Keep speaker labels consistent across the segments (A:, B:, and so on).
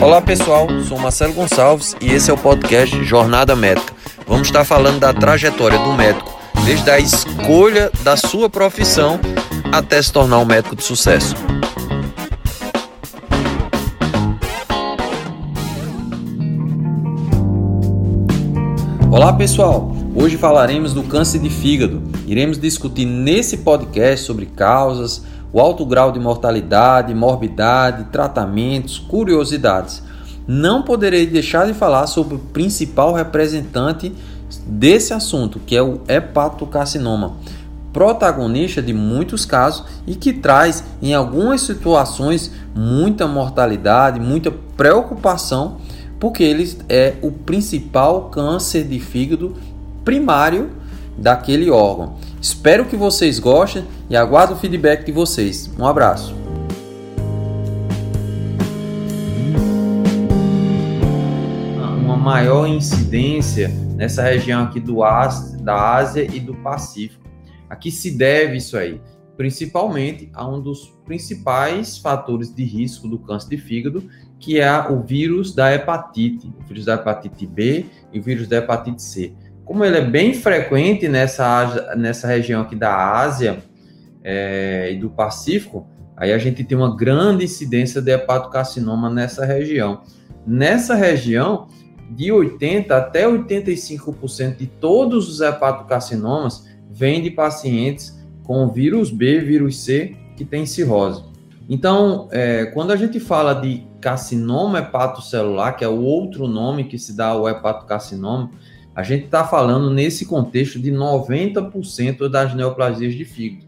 A: Olá pessoal, sou Marcelo Gonçalves e esse é o podcast Jornada Médica. Vamos estar falando da trajetória do médico, desde a escolha da sua profissão até se tornar um médico de sucesso. Olá pessoal, hoje falaremos do câncer de fígado. Iremos discutir nesse podcast sobre causas, o alto grau de mortalidade, morbidade, tratamentos, curiosidades. Não poderei deixar de falar sobre o principal representante desse assunto, que é o hepatocarcinoma, protagonista de muitos casos e que traz em algumas situações muita mortalidade, muita preocupação, porque ele é o principal câncer de fígado primário daquele órgão. Espero que vocês gostem e aguardo o feedback de vocês. Um abraço. Uma maior incidência nessa região aqui do Ásia, da Ásia e do Pacífico. A que se deve isso aí? Principalmente a um dos principais fatores de risco do câncer de fígado, que é o vírus da hepatite, o vírus da hepatite B e o vírus da hepatite C como ele é bem frequente nessa, nessa região aqui da Ásia é, e do Pacífico, aí a gente tem uma grande incidência de hepatocarcinoma nessa região. Nessa região, de 80% até 85% de todos os hepatocarcinomas vêm de pacientes com vírus B, vírus C, que tem cirrose. Então, é, quando a gente fala de carcinoma hepatocelular, que é o outro nome que se dá ao hepatocarcinoma, a gente está falando nesse contexto de 90% das neoplasias de fígado.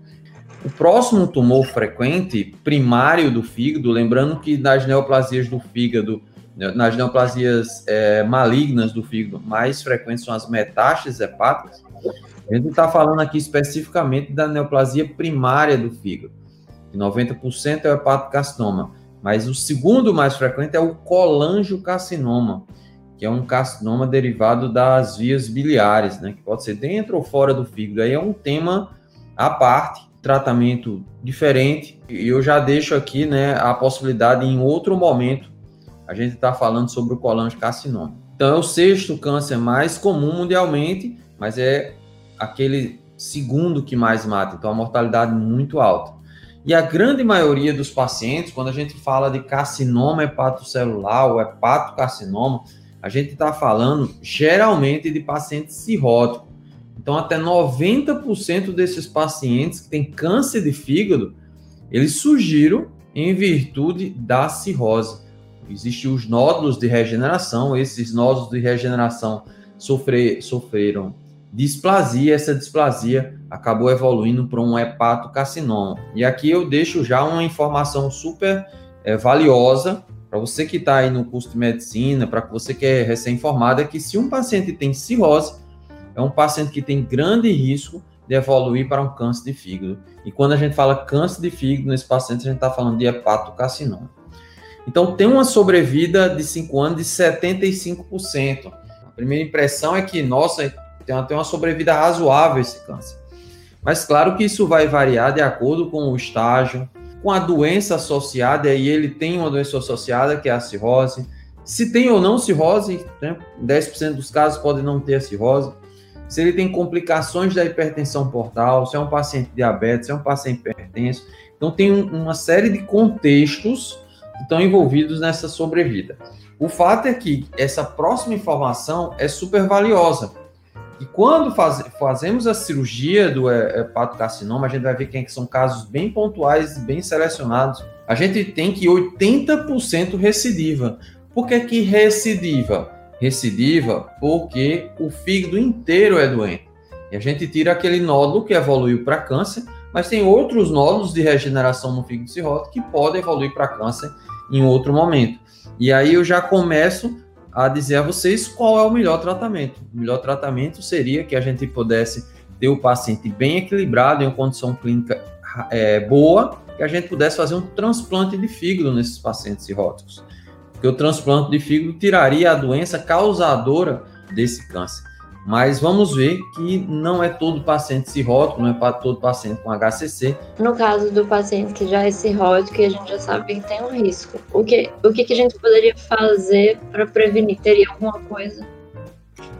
A: O próximo tumor frequente, primário do fígado, lembrando que nas neoplasias do fígado, né, nas neoplasias é, malignas do fígado, mais frequentes são as metástases hepáticas. A gente está falando aqui especificamente da neoplasia primária do fígado. 90% é o hepatocarcinoma, mas o segundo mais frequente é o colangiocarcinoma que é um carcinoma derivado das vias biliares, né, que pode ser dentro ou fora do fígado. Aí é um tema à parte, tratamento diferente, e eu já deixo aqui, né, a possibilidade em outro momento a gente está falando sobre o colangiocarcinoma. Então é o sexto câncer mais comum mundialmente, mas é aquele segundo que mais mata, então a mortalidade muito alta. E a grande maioria dos pacientes, quando a gente fala de carcinoma hepatocelular ou hepatocarcinoma, a gente está falando geralmente de pacientes cirróticos. Então, até 90% desses pacientes que têm câncer de fígado, eles surgiram em virtude da cirrose. Existem os nódulos de regeneração, esses nódulos de regeneração sofrer, sofreram displasia, essa displasia acabou evoluindo para um hepatocarcinoma. E aqui eu deixo já uma informação super é, valiosa para você que está aí no curso de medicina, para você que é recém-formado, é que se um paciente tem cirrose, é um paciente que tem grande risco de evoluir para um câncer de fígado. E quando a gente fala câncer de fígado nesse paciente, a gente está falando de hepatocarcinoma. Então, tem uma sobrevida de 5 anos de 75%. A primeira impressão é que, nossa, tem tem uma sobrevida razoável esse câncer. Mas claro que isso vai variar de acordo com o estágio, com a doença associada, e ele tem uma doença associada, que é a cirrose. Se tem ou não cirrose, né? 10% dos casos podem não ter a cirrose. Se ele tem complicações da hipertensão portal, se é um paciente diabetes, se é um paciente hipertenso. Então, tem uma série de contextos que estão envolvidos nessa sobrevida. O fato é que essa próxima informação é super valiosa, e quando faz, fazemos a cirurgia do hepatocarcinoma, a gente vai ver que são casos bem pontuais, bem selecionados. A gente tem que 80% recidiva. Por que, que recidiva? Recidiva porque o fígado inteiro é doente. E a gente tira aquele nódulo que evoluiu para câncer, mas tem outros nódulos de regeneração no fígado cirrótico que podem evoluir para câncer em outro momento. E aí eu já começo a dizer a vocês qual é o melhor tratamento. O melhor tratamento seria que a gente pudesse ter o paciente bem equilibrado, em uma condição clínica é, boa, que a gente pudesse fazer um transplante de fígado nesses pacientes cirróticos. Porque o transplante de fígado tiraria a doença causadora desse câncer. Mas vamos ver que não é todo paciente cirrótico, não é para todo paciente com HCC.
B: No caso do paciente que já é cirrótico, a gente já sabe que tem um risco. O que, o que, que a gente poderia fazer para prevenir? Teria alguma coisa?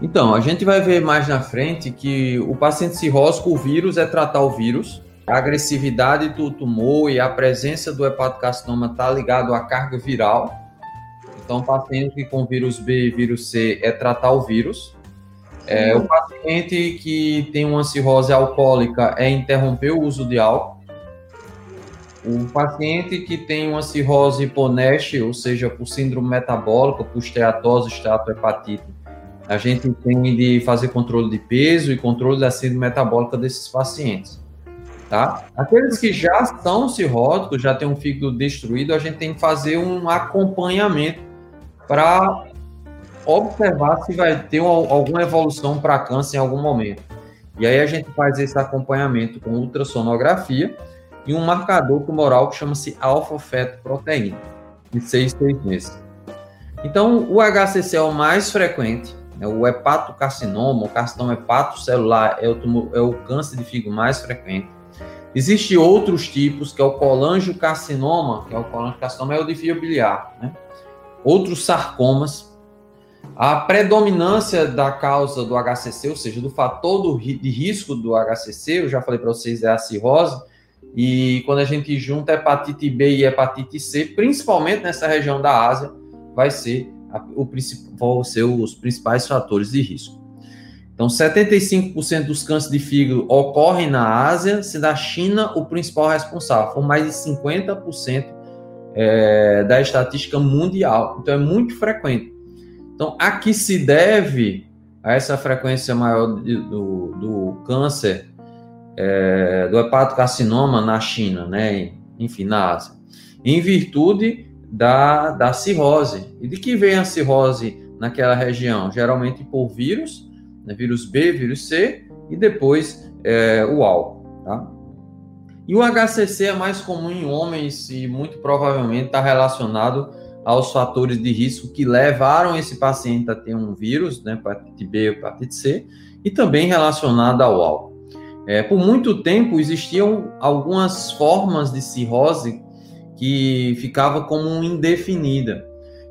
A: Então, a gente vai ver mais na frente que o paciente cirrótico, o vírus é tratar o vírus, a agressividade do tumor e a presença do hepatocarcinoma está ligado à carga viral. Então, paciente com vírus B e vírus C é tratar o vírus. É, o paciente que tem uma cirrose alcoólica é interromper o uso de álcool. O paciente que tem uma cirrose NASH, ou seja, por síndrome metabólica, por esteatose, esteatohepatite, a gente tem de fazer controle de peso e controle da síndrome metabólica desses pacientes. Tá? Aqueles que já são cirróticos, já têm um fígado destruído, a gente tem que fazer um acompanhamento para observar se vai ter uma, alguma evolução para câncer em algum momento. E aí a gente faz esse acompanhamento com ultrassonografia e um marcador tumoral que chama-se alfa-fetoproteína, de seis, seis meses. Então, o HCC é o mais frequente, né? o hepatocarcinoma, o carcinoma hepatocelular é o, tumor, é o câncer de fígado mais frequente. Existem outros tipos, que é o colangiocarcinoma, que é o colangiocarcinoma, é o de fio biliar, né? Outros sarcomas. A predominância da causa do HCC, ou seja, do fator do, de risco do HCC, eu já falei para vocês, é a cirrose, e quando a gente junta hepatite B e hepatite C, principalmente nessa região da Ásia, vai ser, a, o, ser os principais fatores de risco. Então, 75% dos cânceres de fígado ocorrem na Ásia, sendo a China o principal responsável, por mais de 50% é, da estatística mundial. Então, é muito frequente. Então, a que se deve a essa frequência maior do, do câncer é, do hepatocarcinoma na China, né? enfim, na Ásia? Em virtude da, da cirrose. E de que vem a cirrose naquela região? Geralmente por vírus né? vírus B, vírus C e depois é, o álcool. Tá? E o HCC é mais comum em homens e muito provavelmente está relacionado aos fatores de risco que levaram esse paciente a ter um vírus, né, hepatite B, hepatite C, e também relacionado ao álcool. É, por muito tempo existiam algumas formas de cirrose que ficava como indefinida.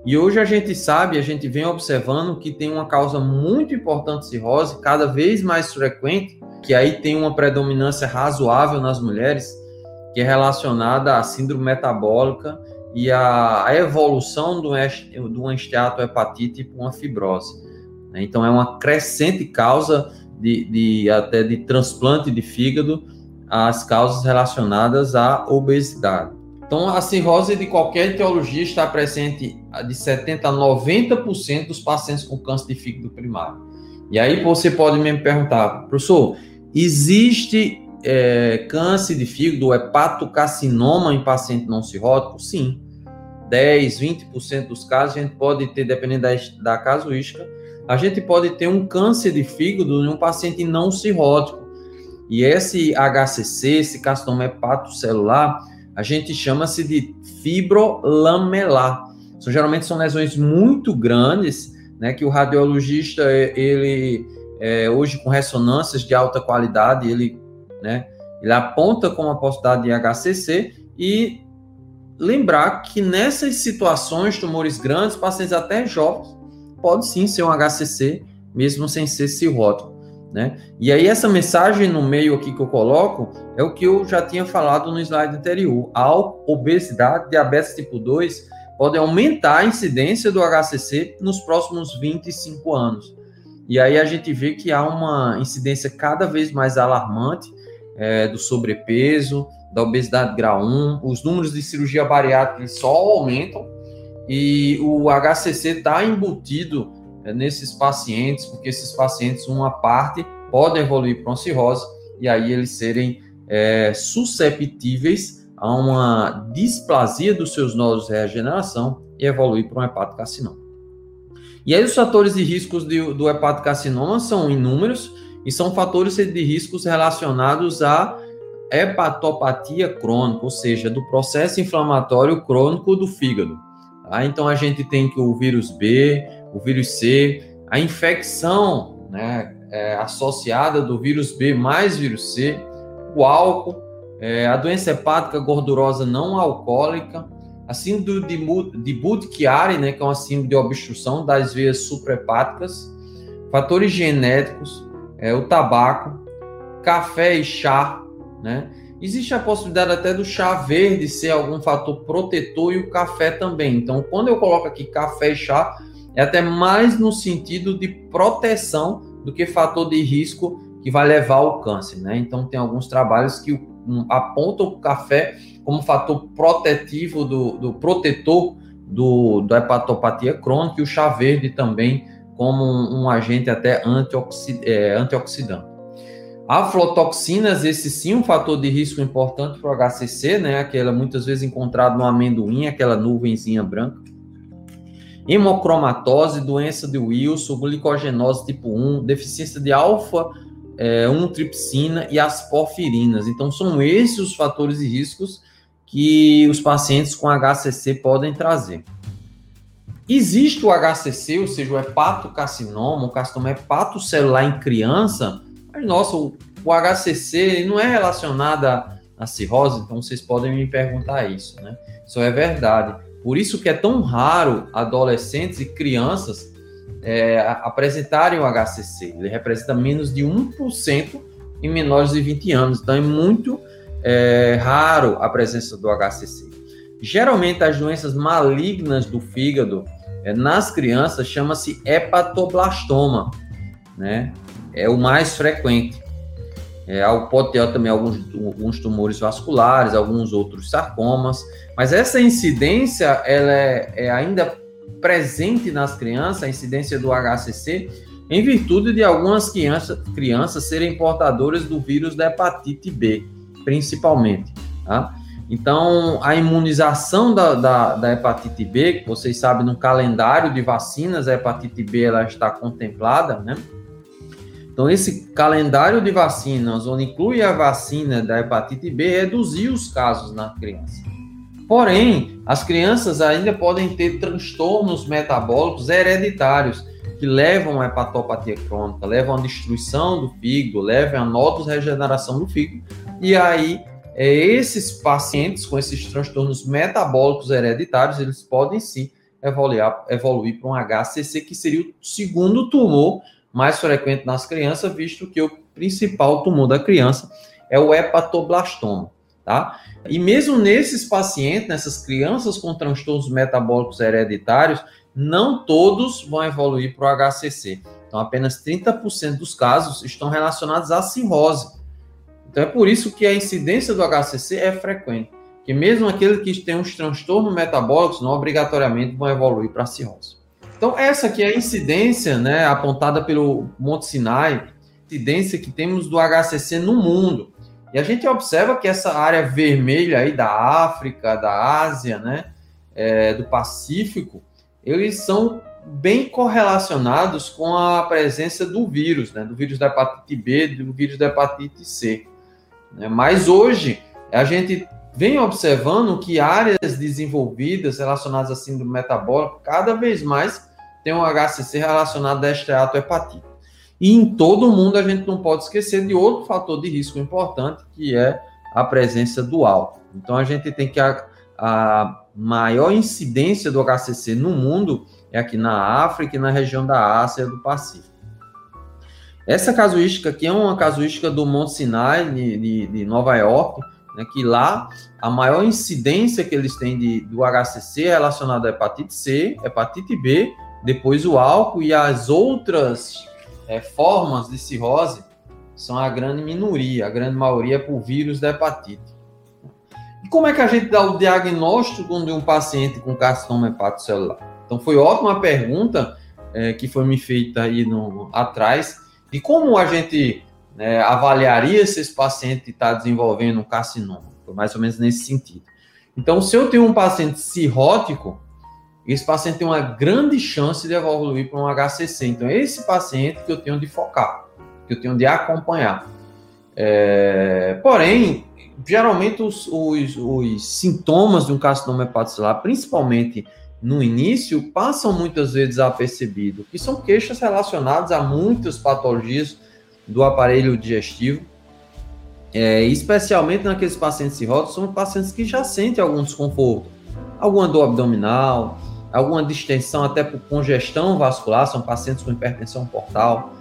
A: E hoje a gente sabe, a gente vem observando que tem uma causa muito importante de cirrose, cada vez mais frequente, que aí tem uma predominância razoável nas mulheres, que é relacionada à síndrome metabólica e à, evolução do, do esteatohepatite para uma fibrose. Né? Então é uma crescente causa de, de até de transplante de fígado, as causas relacionadas à obesidade. Então, a cirrose de qualquer etiologia está presente de 70% a 90% dos pacientes com câncer de fígado primário. E aí você pode me perguntar, professor, existe é, câncer de fígado, hepatocarcinoma em paciente não cirrótico? Sim. 10, 20% dos casos a gente pode ter, dependendo da, da casuística, a gente pode ter um câncer de fígado em um paciente não cirrótico. E esse HCC, esse carcinoma hepatocelular, a gente chama-se de fibrolamelar. Então, geralmente são lesões muito grandes, né, que o radiologista, ele, é, hoje com ressonâncias de alta qualidade, ele, né, ele aponta como a possibilidade de HCC e lembrar que nessas situações, tumores grandes, pacientes até jovens, pode sim ser um HCC, mesmo sem ser cirrótico. Né? E aí essa mensagem no meio aqui que eu coloco é o que eu já tinha falado no slide anterior. A obesidade, diabetes tipo 2 podem aumentar a incidência do HCC nos próximos 25 anos. E aí a gente vê que há uma incidência cada vez mais alarmante é, do sobrepeso, da obesidade grau 1, os números de cirurgia bariátrica só aumentam. E o HCC está embutido é, nesses pacientes, porque esses pacientes, uma parte, podem evoluir para uma cirrose e aí eles serem é, susceptíveis a uma displasia dos seus nódulos de regeneração e evoluir para um hepatocarcinoma. E aí os fatores de riscos de, do hepatocarcinoma são inúmeros e são fatores de riscos relacionados à hepatopatia crônica, ou seja, do processo inflamatório crônico do fígado. Tá? Então a gente tem que o vírus B, o vírus C, a infecção né, é, associada do vírus B mais vírus C, o álcool, é, a doença hepática gordurosa não alcoólica, a síndrome de, de Budd-Chiari, né, que é uma síndrome de obstrução das veias suprahepáticas, fatores genéticos, é, o tabaco, café e chá, né? Existe a possibilidade até do chá verde ser algum fator protetor e o café também. Então, quando eu coloco aqui café e chá, é até mais no sentido de proteção do que fator de risco que vai levar ao câncer, né? Então, tem alguns trabalhos que apontam o café como fator protetivo do, do protetor do, da hepatopatia crônica e o chá verde também como um, um agente até antioxid, é, antioxidante. Aflotoxinas, esse sim, um fator de risco importante para o HCC, né? Aquela muitas vezes encontrado no amendoim, aquela nuvenzinha branca. Hemocromatose, doença de Wilson, glicogenose tipo 1, deficiência de alfa é, 1 tripsina e as porfirinas. Então, são esses os fatores de riscos que os pacientes com HCC podem trazer. Existe o HCC, ou seja, o hepatocarcinoma, o carcinoma hepatocelular em criança, mas, nossa, o, o HCC não é relacionado à, cirrose, então vocês podem me perguntar isso, né? Isso é verdade. Por isso que é tão raro adolescentes e crianças é, apresentarem o HCC. Ele representa menos de 1% em menores de 20 anos. Então é muito é, raro a presença do HCC. Geralmente as doenças malignas do fígado nas crianças chama-se hepatoblastoma, né? É o mais frequente. É, pode ter também alguns, alguns tumores vasculares, alguns outros sarcomas, mas essa incidência ela é, é ainda presente nas crianças, a incidência do HCC, em virtude de algumas crianças, crianças serem portadoras do vírus da hepatite B, principalmente. Tá? Então, a imunização da, da, da, hepatite B, vocês sabem, no calendário de vacinas, a hepatite B ela está contemplada, né? Então, esse calendário de vacinas, onde inclui a vacina da hepatite B, reduziu os casos na criança. Porém, as crianças ainda podem ter transtornos metabólicos hereditários, que levam à hepatopatia crônica, levam à destruição do fígado, levam à regeneração do fígado, e aí é, esses pacientes com esses transtornos metabólicos hereditários, eles podem sim evoluir, evoluir para um HCC, que seria o segundo tumor mais frequente nas crianças, visto que o principal tumor da criança é o hepatoblastoma, tá? E mesmo nesses pacientes, nessas crianças com transtornos metabólicos hereditários, não todos vão evoluir para o HCC. Então, apenas 30% dos casos estão relacionados à cirrose. Então, é por isso que a incidência do HCC é frequente. Que mesmo aqueles que têm uns transtornos metabólicos, não obrigatoriamente vão evoluir para cirrose. Então, essa aqui é a incidência né, apontada pelo Monte Sinai, incidência que temos do HCC no mundo. E a gente observa que essa área vermelha aí da África, da Ásia, né, é, do Pacífico, eles são bem correlacionados com a presença do vírus, né, do vírus da hepatite B, do vírus da hepatite C. Né? Mas hoje a gente vem observando que áreas desenvolvidas relacionadas à síndrome metabólica cada vez mais tem um HCC relacionado a esteatohepatite. E em todo o mundo a gente não pode esquecer de outro fator de risco importante, que é a presença do álcool. Então a gente tem que a, a maior incidência do HCC no mundo é aqui na África e na região da Ásia e do Pacífico. Essa casuística aqui é uma casuística do Monte Sinai, de, de, de Nova York, né, que lá a maior incidência que eles têm de, do HCC é relacionada à hepatite C, hepatite B depois o álcool e as outras é, formas de cirrose são a grande minoria, a grande maioria é por vírus da hepatite. E como é que a gente dá o diagnóstico de um paciente com carcinoma hepatocelular? Então foi ótima pergunta é, que foi me feita aí no, atrás, de como a gente né, avaliaria se esse paciente está desenvolvendo um carcinoma. Mais ou menos nesse sentido. Então, se eu tenho um paciente cirrótico, esse paciente tem uma grande chance de evoluir para um HCC. Então, é esse paciente que eu tenho de focar, que eu tenho de acompanhar. É... Porém, geralmente os, os, os, sintomas de um carcinoma hepatocelular, principalmente no início passam muitas vezes desapercebidos, que são queixas relacionadas a muitas patologias do aparelho digestivo, é, especialmente naqueles pacientes cirróticos, são pacientes que já sentem algum desconforto, alguma dor abdominal, alguma distensão até por congestão vascular, são pacientes com hipertensão portal,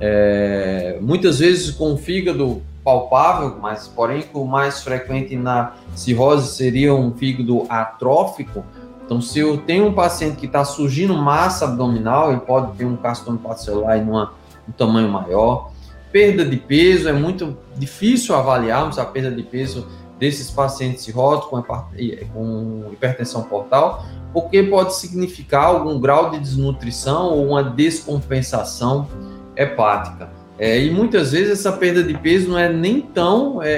A: é, muitas vezes com o fígado palpável, mas porém o mais frequente na cirrose seria um fígado atrófico. Então, se eu tenho um paciente que está surgindo massa abdominal, ele pode ter um carcinoma hepatocelular em um tamanho maior. Perda de peso, é muito difícil avaliarmos a perda de peso desses pacientes cirróticos com hipertensão portal, porque pode significar algum grau de desnutrição ou uma descompensação hepática. É, e muitas vezes essa perda de peso não é nem tão é,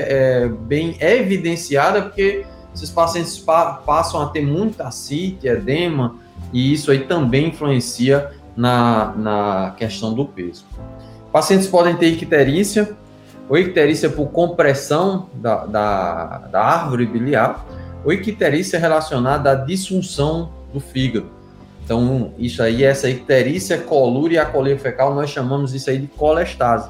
A: é, bem evidenciada, porque esses pacientes pa passam a ter muita ascite, edema, e isso aí também influencia na, na questão do peso. Pacientes podem ter icterícia, ou icterícia por compressão da, da, da árvore biliar, ou icterícia relacionada à disfunção do fígado. Então, isso aí, essa icterícia colúria e a colia fecal, nós chamamos isso aí de colestase.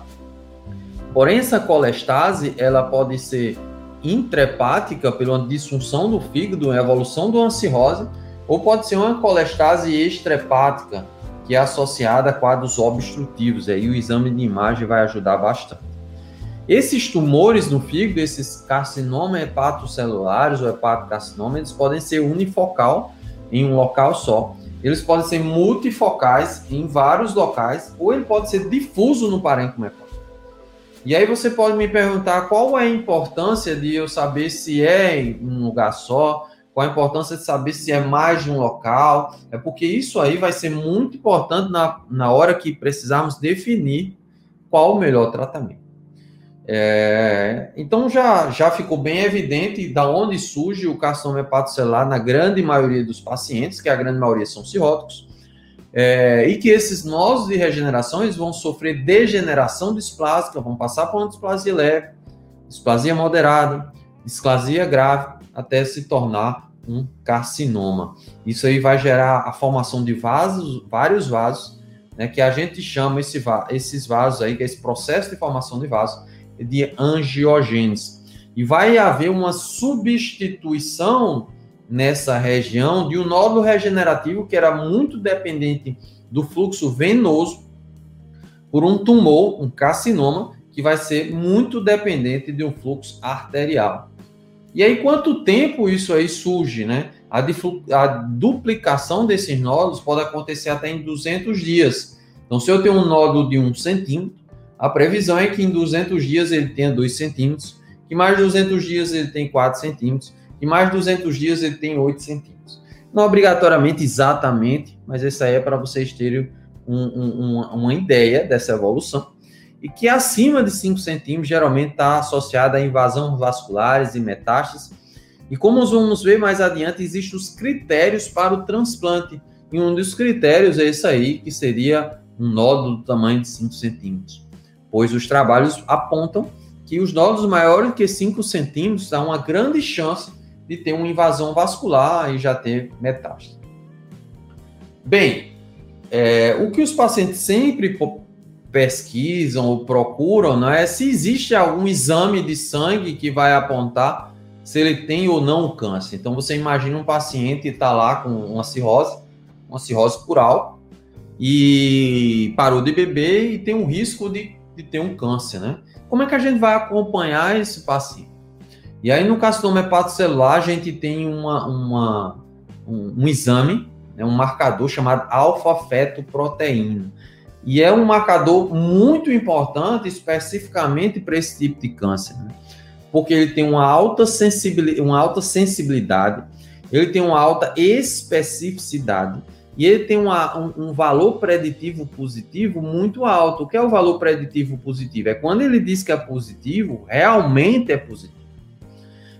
A: Porém, essa colestase, ela pode ser intrahepática pela disfunção do fígado, evolução do cirrose, ou pode ser uma colestase extrahepática, que é associada a quadros obstrutivos. Aí o exame de imagem vai ajudar bastante. Esses tumores no fígado, esses carcinomas hepatocelulares ou hepatocarcinoma, eles podem ser unifocal em um local só eles podem ser multifocais em vários locais, ou ele pode ser difuso no parênquima hepático. E aí você pode me perguntar qual é a importância de eu saber se é em um lugar só, qual a importância de saber se é mais de um local. É porque isso aí vai ser muito importante na, na hora que precisarmos definir qual o melhor tratamento. É, então já, já ficou bem evidente da onde surge o carcinoma hepatocelular na grande maioria dos pacientes, que a grande maioria são cirróticos, é, e que esses nós de regeneração eles vão sofrer degeneração displásica, vão passar por uma displasia leve, displasia moderada, displasia grave, até se tornar um carcinoma. Isso aí vai gerar a formação de vasos, vários vasos, né, que a gente chama esse, esses vasos aí, que é esse processo de formação de vasos, de angiogênese. E vai haver uma substituição nessa região de um nódulo regenerativo que era muito dependente do fluxo venoso por um tumor, um carcinoma, que vai ser muito dependente de um fluxo arterial. E aí, quanto tempo isso aí surge, né? A, a duplicação desses nódulos pode acontecer até em 200 dias. Então, se eu tenho um nódulo de um centímetro, a previsão é que em 200 dias ele tenha 2 centímetros, que mais 200 dias ele tem 4 centímetros, e mais 200 dias ele tem 8 centímetros. Não obrigatoriamente exatamente, mas essa aí é para vocês terem um, um, uma, ideia dessa evolução. E que acima de 5 centímetros geralmente está associada a invasão vasculares e metástases. E como vamos ver mais adiante, existem os critérios para o transplante. E um dos critérios é esse aí, que seria um nódulo do tamanho de 5 centímetros pois os trabalhos apontam que os nódulos maiores que 5 centímetros há uma grande chance de ter uma invasão vascular e já ter metástase. Bem, é, o que os pacientes sempre pesquisam ou procuram não é se existe algum exame de sangue que vai apontar se ele tem ou não câncer. Então você imagina um paciente está lá com uma cirrose, uma cirrose álcool, e parou de beber e tem um risco de de ter um câncer, né? Como é que a gente vai acompanhar esse paciente? E aí, no carcinoma hepatocelular, a gente tem uma, uma, um, um exame, né, um marcador chamado alfa-fetoproteína. E é um marcador muito importante especificamente para esse tipo de câncer, né? porque ele tem uma alta, sensibilidade, uma alta sensibilidade, ele tem uma alta especificidade e ele tem uma, um, um, valor preditivo positivo muito alto. O que é o valor preditivo positivo? É quando ele diz que é positivo, realmente é positivo.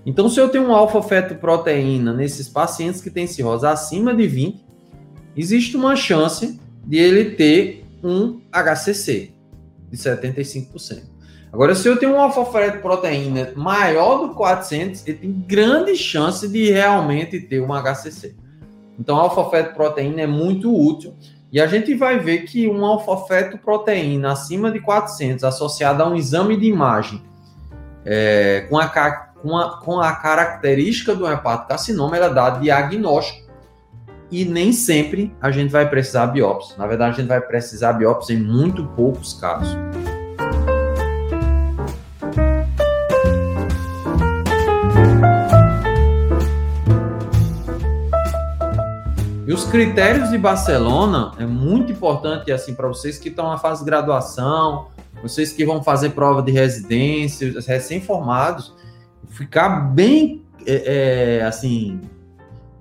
A: Então, se eu tenho um alfa-fetoproteína nesses pacientes que têm cirrose acima de 20, existe uma chance de ele ter um HCC de 75%. Agora, se eu tenho um alfa-fetoproteína maior do 400, ele tem grande chance de realmente ter um HCC. Então, a alfa-fetoproteína é muito útil. E a gente vai ver que uma alfa-fetoproteína acima de 400, associada a um exame de imagem, é, com, a, com, a, com a característica do hepatocarcinoma, ela dá diagnóstico. E nem sempre a gente vai precisar biópsia. Na verdade, a gente vai precisar biópsia em muito poucos casos. E os critérios de Barcelona é muito importante assim para vocês que estão na fase de graduação, vocês que vão fazer prova de residência, recém-formados, ficar bem é, é, assim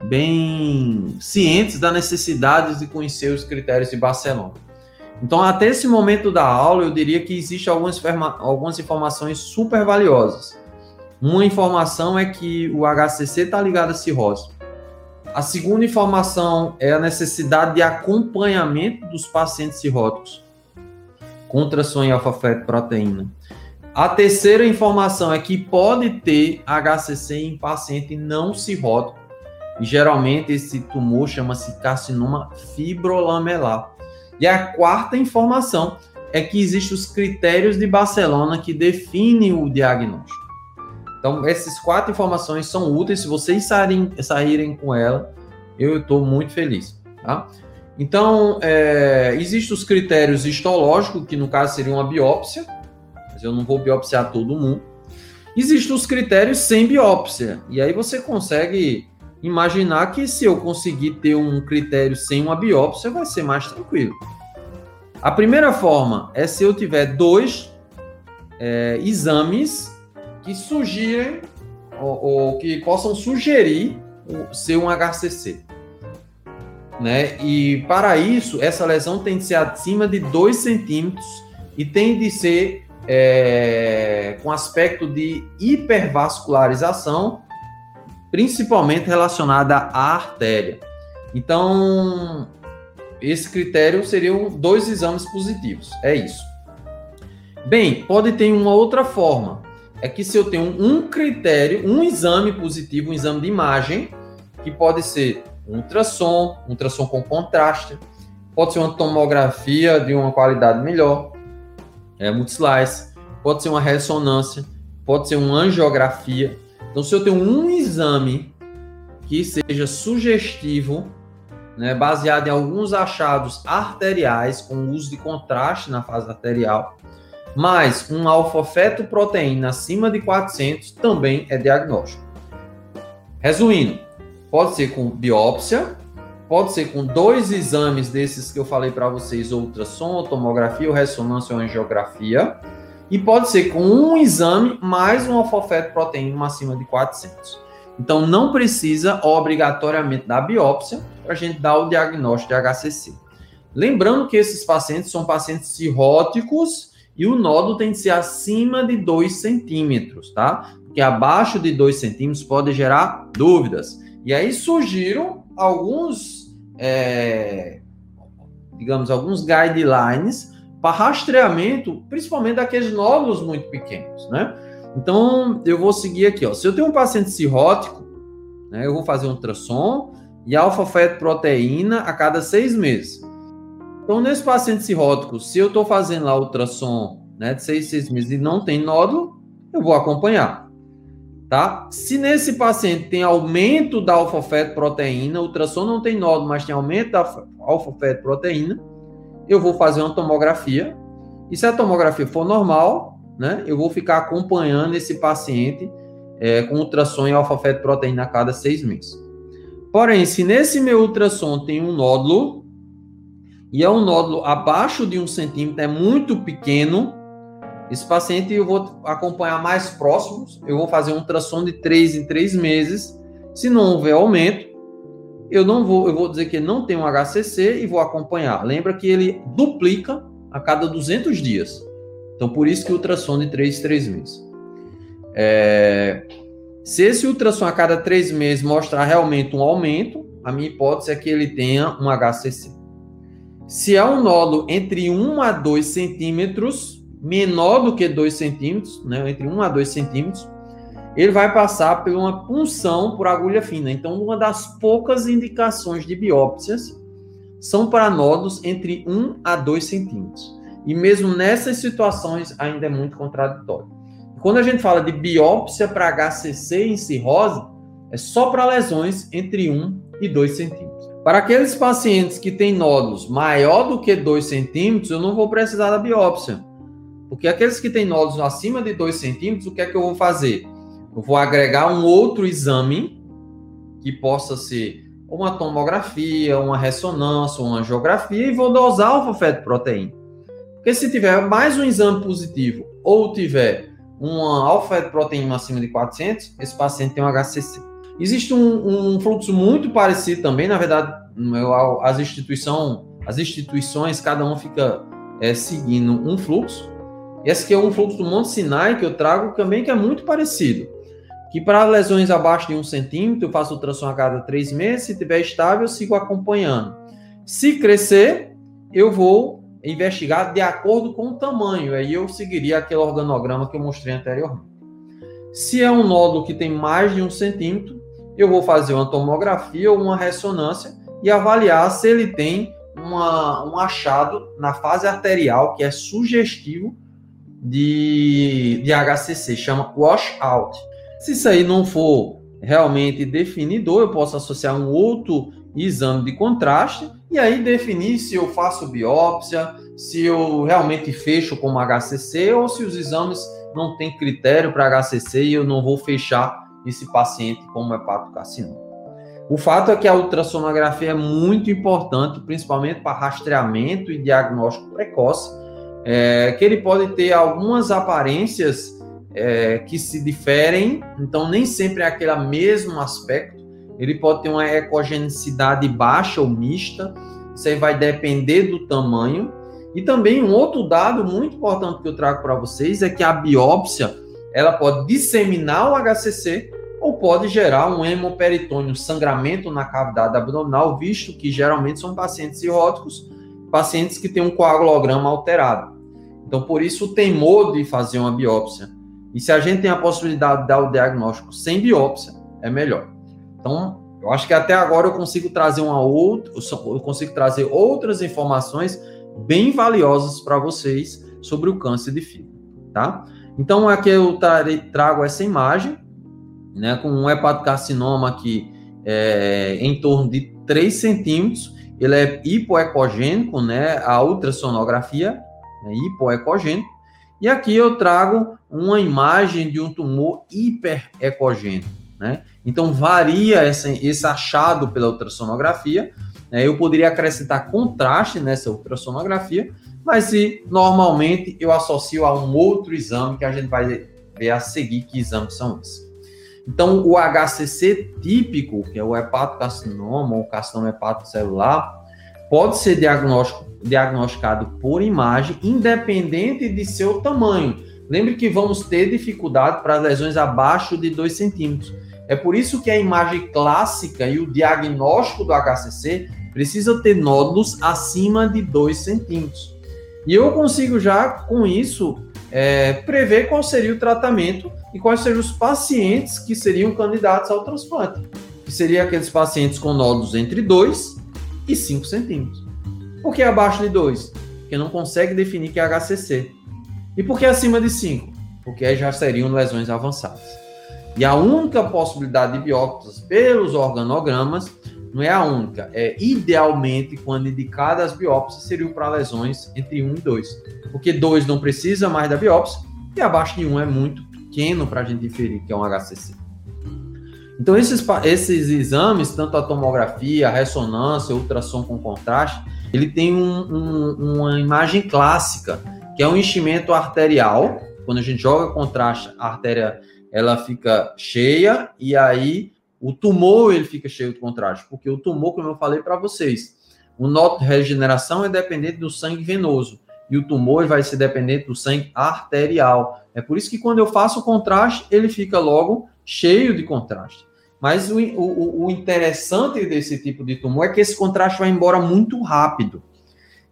A: bem cientes da necessidade de conhecer os critérios de Barcelona. Então, até esse momento da aula, eu diria que existem algumas, algumas informações super valiosas. Uma informação é que o HCC está ligado à cirrose. A segunda informação é a necessidade de acompanhamento dos pacientes cirróticos contra sonho alfa-fetoproteína. A terceira informação é que pode ter HCC em paciente não cirrótico. E geralmente esse tumor chama-se carcinoma fibrolamelar. E a quarta informação é que existem os critérios de Barcelona que definem o diagnóstico. Então, essas quatro informações são úteis. Se vocês saírem, saírem com ela, eu estou muito feliz. Tá? Então, é, existem os critérios histológicos, que no caso seria uma biópsia, mas eu não vou biopsiar todo mundo. Existem os critérios sem biópsia, e aí você consegue imaginar que se eu conseguir ter um critério sem uma biópsia, vai ser mais tranquilo. A primeira forma é se eu tiver dois é, exames que sugerem ou, ou, que possam sugerir ser um HCC. Né? E para isso, essa lesão tem de ser acima de 2 centímetros e tem de ser é, com aspecto de hipervascularização, principalmente relacionada à artéria. Então, esse critério seriam dois exames positivos. É isso. Bem, pode ter uma outra forma é que se eu tenho um critério, um exame positivo, um exame de imagem, que pode ser um ultrassom, um ultrassom com contraste, pode ser uma tomografia de uma qualidade melhor, é multislice, pode ser uma ressonância, pode ser uma angiografia. Então, se eu tenho um exame que seja sugestivo, né, baseado em alguns achados arteriais com uso de contraste na fase arterial, mas um alfa-fetoproteína acima de 400 também é diagnóstico. Resumindo, pode ser com biópsia, pode ser com dois exames desses que eu falei para vocês, ultrassom, tomografia, ou ressonância ou angiografia, e pode ser com um exame mais um alfa-fetoproteína acima de 400. Então não precisa obrigatoriamente da biópsia para a gente dar o diagnóstico de HCC. Lembrando que esses pacientes são pacientes cirróticos e o nódulo tem que ser acima de 2 centímetros, tá? Porque abaixo de 2 centímetros pode gerar dúvidas. E aí surgiram alguns, é, digamos, alguns guidelines para rastreamento, principalmente daqueles nódulos muito pequenos, né? Então, eu vou seguir aqui, ó. Se eu tenho um paciente cirrótico, né, eu vou fazer um ultrassom e alfa-fetoproteína a cada seis meses. Então, nesse paciente cirrótico, se eu estou fazendo lá ultrassom né, de seis, seis meses e não tem nódulo, eu vou acompanhar. Tá? Se nesse paciente tem aumento da alfa-fetoproteína, ultrassom não tem nódulo, mas tem aumento da alfa-fetoproteína, eu vou fazer uma tomografia. E se a tomografia for normal, né, eu vou ficar acompanhando esse paciente é, com ultrassom e alfa-fetoproteína a cada seis meses. Porém, se nesse meu ultrassom tem um nódulo, e é um nódulo abaixo de um centímetro, é muito pequeno, esse paciente eu vou acompanhar mais próximos, eu vou fazer um ultrassom de 3 em 3 meses. Se não houver aumento, eu não vou, eu vou dizer que não tem um HCC e vou acompanhar. Lembra que ele duplica a cada 200 dias. Então, por isso que o ultrassom de 3 em 3 meses. É... Se esse ultrassom a cada 3 meses mostrar realmente um aumento, a minha hipótese é que ele tenha um HCC. Se é um nódulo entre 1 a 2 centímetros, menor do que 2 centímetros, né, entre 1 a 2 centímetros, ele vai passar por uma punção por agulha fina. Então, uma das poucas indicações de biópsias são para nódulos entre 1 a 2 centímetros. E mesmo nessas situações ainda é muito contraditório. Quando a gente fala de biópsia para HCC em cirrose, é só para lesões entre 1 e 2 centímetros. Para aqueles pacientes que têm nódulos maior do que 2 centímetros, eu não vou precisar da biópsia. Porque aqueles que têm nódulos acima de 2 centímetros, o que é que eu vou fazer? Eu vou agregar um outro exame que possa ser uma tomografia, uma ressonância, uma angiografia e vou dosar alfa-fetoproteína. Porque se tiver mais um exame positivo ou tiver uma alfa-fetoproteína acima de 400, esse paciente tem um HCC. Existe um, um fluxo muito parecido também, na verdade, as, instituição, as instituições, cada um fica é, seguindo um fluxo. Esse aqui é um fluxo do Monte Sinai que eu trago também, que é muito parecido que para lesões abaixo de um centímetro, eu faço ultrassom a cada três meses. Se estiver estável, eu sigo acompanhando. Se crescer, eu vou investigar de acordo com o tamanho. Aí eu seguiria aquele organograma que eu mostrei anteriormente. Se é um nódulo que tem mais de um centímetro, eu vou fazer uma tomografia ou uma ressonância e avaliar se ele tem uma, um achado na fase arterial que é sugestivo de, de HCC, chama washout. Se isso aí não for realmente definidor, eu posso associar um outro exame de contraste e aí definir se eu faço biópsia, se eu realmente fecho como HCC ou se os exames não têm critério para HCC e eu não vou fechar esse paciente como hepatocarcinoma. O fato é que a ultrassonografia é muito importante, principalmente para rastreamento e diagnóstico precoce, é, que ele pode ter algumas aparências é, que se diferem, então nem sempre é aquele mesmo aspecto. Ele pode ter uma ecogenicidade baixa ou mista, isso aí vai depender do tamanho. E também um outro dado muito importante que eu trago para vocês é que a biópsia ela pode disseminar o HCC ou pode gerar um hemoperitônio, sangramento na cavidade abdominal, visto que geralmente são pacientes cirróticos, pacientes que têm um coagulograma alterado. Então, por isso, o temor de fazer uma biópsia. E se a gente tem a possibilidade de dar o diagnóstico sem biópsia, é melhor. Então, eu acho que até agora eu consigo trazer uma outra, eu consigo trazer outras informações bem valiosas para vocês sobre o câncer de fígado, tá? Então, aqui eu trago essa imagem, né, com um hepatocarcinoma aqui é, em torno de 3 centímetros, ele é hipoecogênico, né, a ultrassonografia é hipoecogênico, e aqui eu trago uma imagem de um tumor hiperecogênico, né? Então varia esse, esse achado pela ultrassonografia. Né? Eu poderia acrescentar contraste nessa ultrassonografia, mas se normalmente eu associo a um outro exame que a gente vai ver a seguir que exames são esses. Então, o HCC típico, que é o hepatocarcinoma ou carcinoma hepatocelular, pode ser diagnosticado por imagem, independente de seu tamanho. Lembre que vamos ter dificuldade para lesões abaixo de 2 centímetros. É por isso que a imagem clássica e o diagnóstico do HCC precisa ter nódulos acima de 2 centímetros. E eu consigo já, com isso, é, prever qual seria o tratamento e quais seriam os pacientes que seriam candidatos ao transplante. Que seriam aqueles pacientes com nódulos entre 2 e 5 centímetros. Por que abaixo de 2? Porque não consegue definir que é HCC. E por que acima de 5? Porque já seriam lesões avançadas. E a única possibilidade de biópsias pelos organogramas não é a única, é idealmente, quando indicadas as biópsias, seriam para lesões entre 1 e 2. Porque 2 não precisa mais da biópsia e abaixo de 1 é muito pequeno para a gente inferir que é um HCC. Então, esses, esses exames, tanto a tomografia, a ressonância, ultrassom com contraste, ele tem um, um, uma imagem clássica, que é um enchimento arterial. Quando a gente joga contraste, a artéria ela fica cheia e aí o tumor ele fica cheio de contraste, porque o tumor, como eu falei para vocês, o noto de regeneração é dependente do sangue venoso e o tumor vai ser dependente do sangue arterial. É por isso que quando eu faço o contraste, ele fica logo cheio de contraste. Mas o, o, o, interessante desse tipo de tumor é que esse contraste vai embora muito rápido.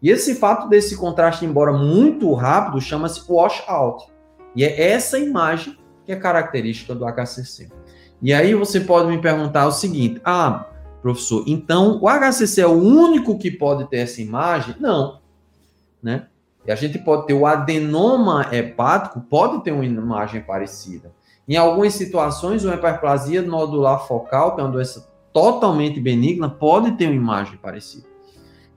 A: E esse fato desse contraste ir embora muito rápido chama-se washout. E é essa imagem que é característica do HCC. E aí você pode me perguntar o seguinte: ah, professor, então o HCC é o único que pode ter essa imagem? Não, né? E a gente pode ter o adenoma hepático, pode ter uma imagem parecida. Em algumas situações, uma hiperplasia nodular focal, que é uma doença totalmente benigna, pode ter uma imagem parecida.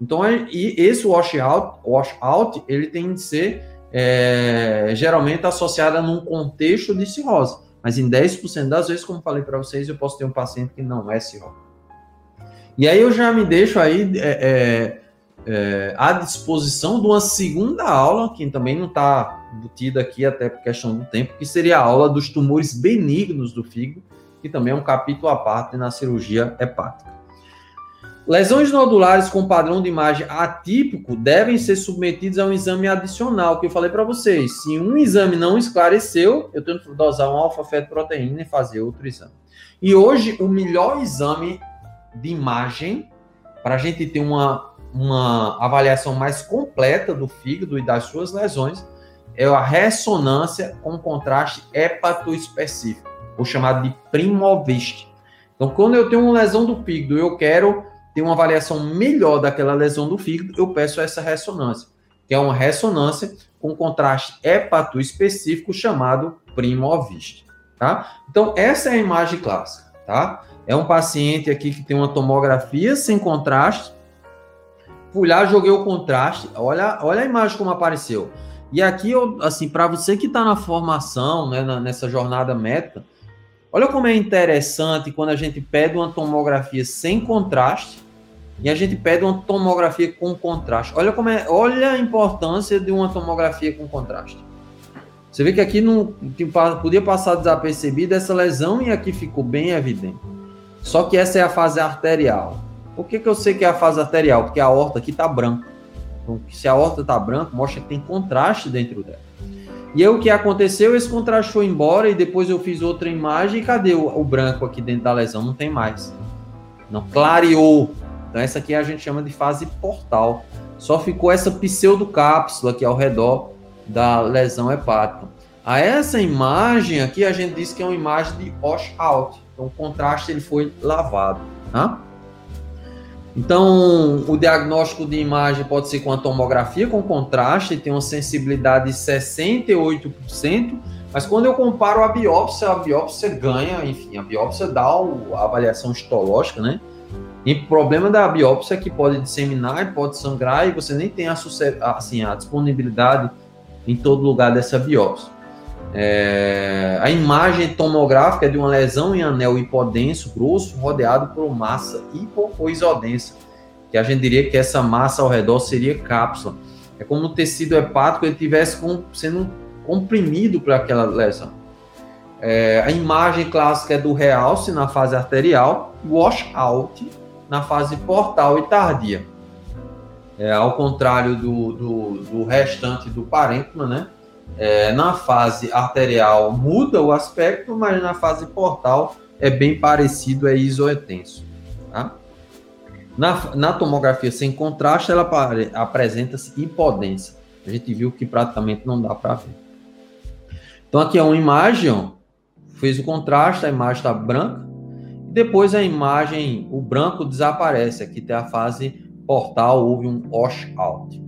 A: Então, é, e esse washout, washout ele tem de ser é, geralmente associado num contexto de cirrose. Mas em 10% das vezes, como falei para vocês, eu posso ter um paciente que não é cirrose. E aí eu já me deixo aí é, é, é, à disposição de uma segunda aula, que também não está embutida aqui até por questão do tempo, que seria a aula dos tumores benignos do fígado, que também é um capítulo à parte na cirurgia hepática. Lesões nodulares com padrão de imagem atípico devem ser submetidos a um exame adicional, que eu falei para vocês. Se um exame não esclareceu, eu tenho que dosar um alfa-fetoproteína e fazer outro exame. E hoje, o melhor exame de imagem, para a gente ter uma, uma avaliação mais completa do fígado e das suas lesões, é a ressonância com contraste hepatoespecífico, ou chamado de primoviste. Então, quando eu tenho uma lesão do fígado, eu quero ter uma avaliação melhor daquela lesão do fígado, eu peço essa ressonância, que é uma ressonância com contraste hepatoespecífico chamado primoviste, tá? Então, essa é a imagem clássica, tá? É um paciente aqui que tem uma tomografia sem contraste, fui lá, joguei o contraste, olha, olha a imagem como apareceu. E aqui, eu, assim, para você que está na formação, né, nessa jornada médica, olha como é interessante quando a gente pede uma tomografia sem contraste e a gente pede uma tomografia com contraste. Olha como é, olha a importância de uma tomografia com contraste. Você vê que aqui não podia passar desapercebida essa lesão e aqui ficou bem evidente. Só que essa é a fase arterial. Por que, que eu sei que é a fase arterial? Porque a horta aqui está branca. Então, se a horta está branca, mostra que tem contraste dentro dela. E aí o que aconteceu? Esse contraste foi embora e depois eu fiz outra imagem e cadê o, o branco aqui dentro da lesão? Não tem mais. Não clareou. Então, essa aqui a gente chama de fase portal. Só ficou essa pseudocápsula aqui ao redor da lesão hepática. A essa imagem aqui, a gente diz que é uma imagem de washout. Então, o contraste ele foi lavado. Tá? Então, o diagnóstico de imagem pode ser com a tomografia com contraste, tem uma sensibilidade de 68%, mas quando eu comparo a biópsia, a biópsia ganha, enfim, a biópsia dá a avaliação histológica, né? E o problema da biópsia é que pode disseminar, pode sangrar e você nem tem a, assim, a disponibilidade em todo lugar dessa biópsia. É, a imagem tomográfica é de uma lesão em anel hipodenso, grosso, rodeado por massa hipo ou isodensa, que a gente diria que essa massa ao redor seria cápsula. É como o tecido hepático ele tivesse sendo comprimido para aquela lesão. É, a imagem clássica é do realce na fase arterial, washout na fase portal e tardia. É, ao contrário do, do, do restante do parênquima, né? É, na fase arterial muda o aspecto, mas na fase portal é bem parecido, é isoetenso. Tá? Na, na tomografia sem contraste, ela apresenta-se hipodência. A gente viu que praticamente não dá para ver. Então aqui é uma imagem, fez o contraste, a imagem está branca, depois a imagem, o branco desaparece. Aqui tem a fase portal, houve um washout.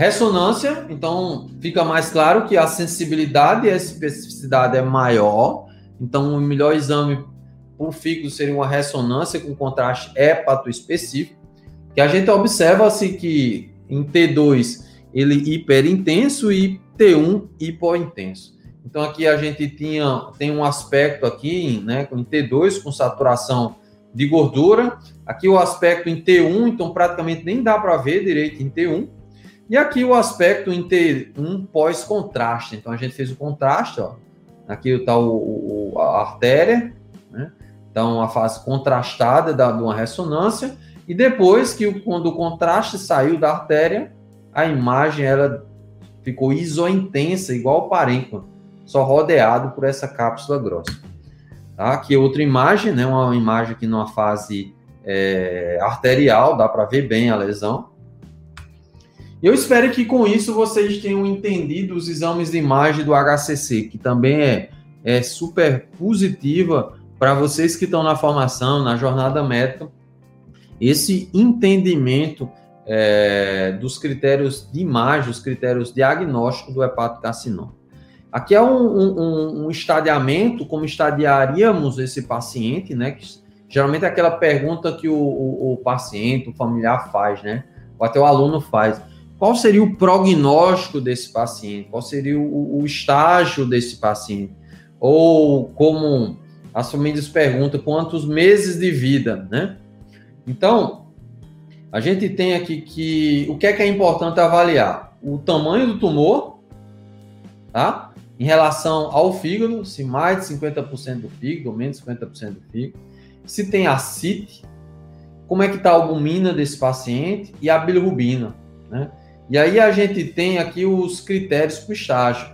A: Ressonância, então fica mais claro que a sensibilidade e a especificidade é maior. Então, o melhor exame por fígado seria uma ressonância com contraste hepato específico, que a gente observa assim que em T2 ele hiperintenso e T1 hipointenso. Então aqui a gente tinha tem um aspecto aqui, né, em T2 com saturação de gordura. Aqui o aspecto em T1, então praticamente nem dá para ver direito em T1. E aqui o aspecto em T1 pós-contraste. Então a gente fez o contraste, ó. Aqui está o, o, a artéria, né? Então a fase contrastada da, de uma ressonância. E depois que quando o contraste saiu da artéria, a imagem ela ficou isointensa, igual o parênquima só rodeado por essa cápsula grossa. Tá? Aqui é outra imagem, né? uma imagem aqui numa fase é, arterial, dá para ver bem a lesão. Eu espero que com isso vocês tenham entendido os exames de imagem do HCC, que também é é super positiva para vocês que estão na formação, na jornada médica, esse entendimento é, dos critérios de imagem, os critérios diagnósticos do hepatocarcinoma. Aqui é um, um, um, estadiamento, como estadiaríamos esse paciente, né? Que geralmente é aquela pergunta que o, o, o paciente, o familiar faz, né? Ou até o aluno faz. Qual seria o prognóstico desse paciente? Qual seria o, o estágio desse paciente? Ou como as famílias perguntam, quantos meses de vida, né? Então, a gente tem aqui que o que é que é importante avaliar? O tamanho do tumor, tá? Em relação ao fígado, se mais de 50% do fígado ou menos de 50% do fígado, se tem acite, como é que está a albumina desse paciente e a bilirrubina, né? E aí a gente tem aqui os critérios para o estágio,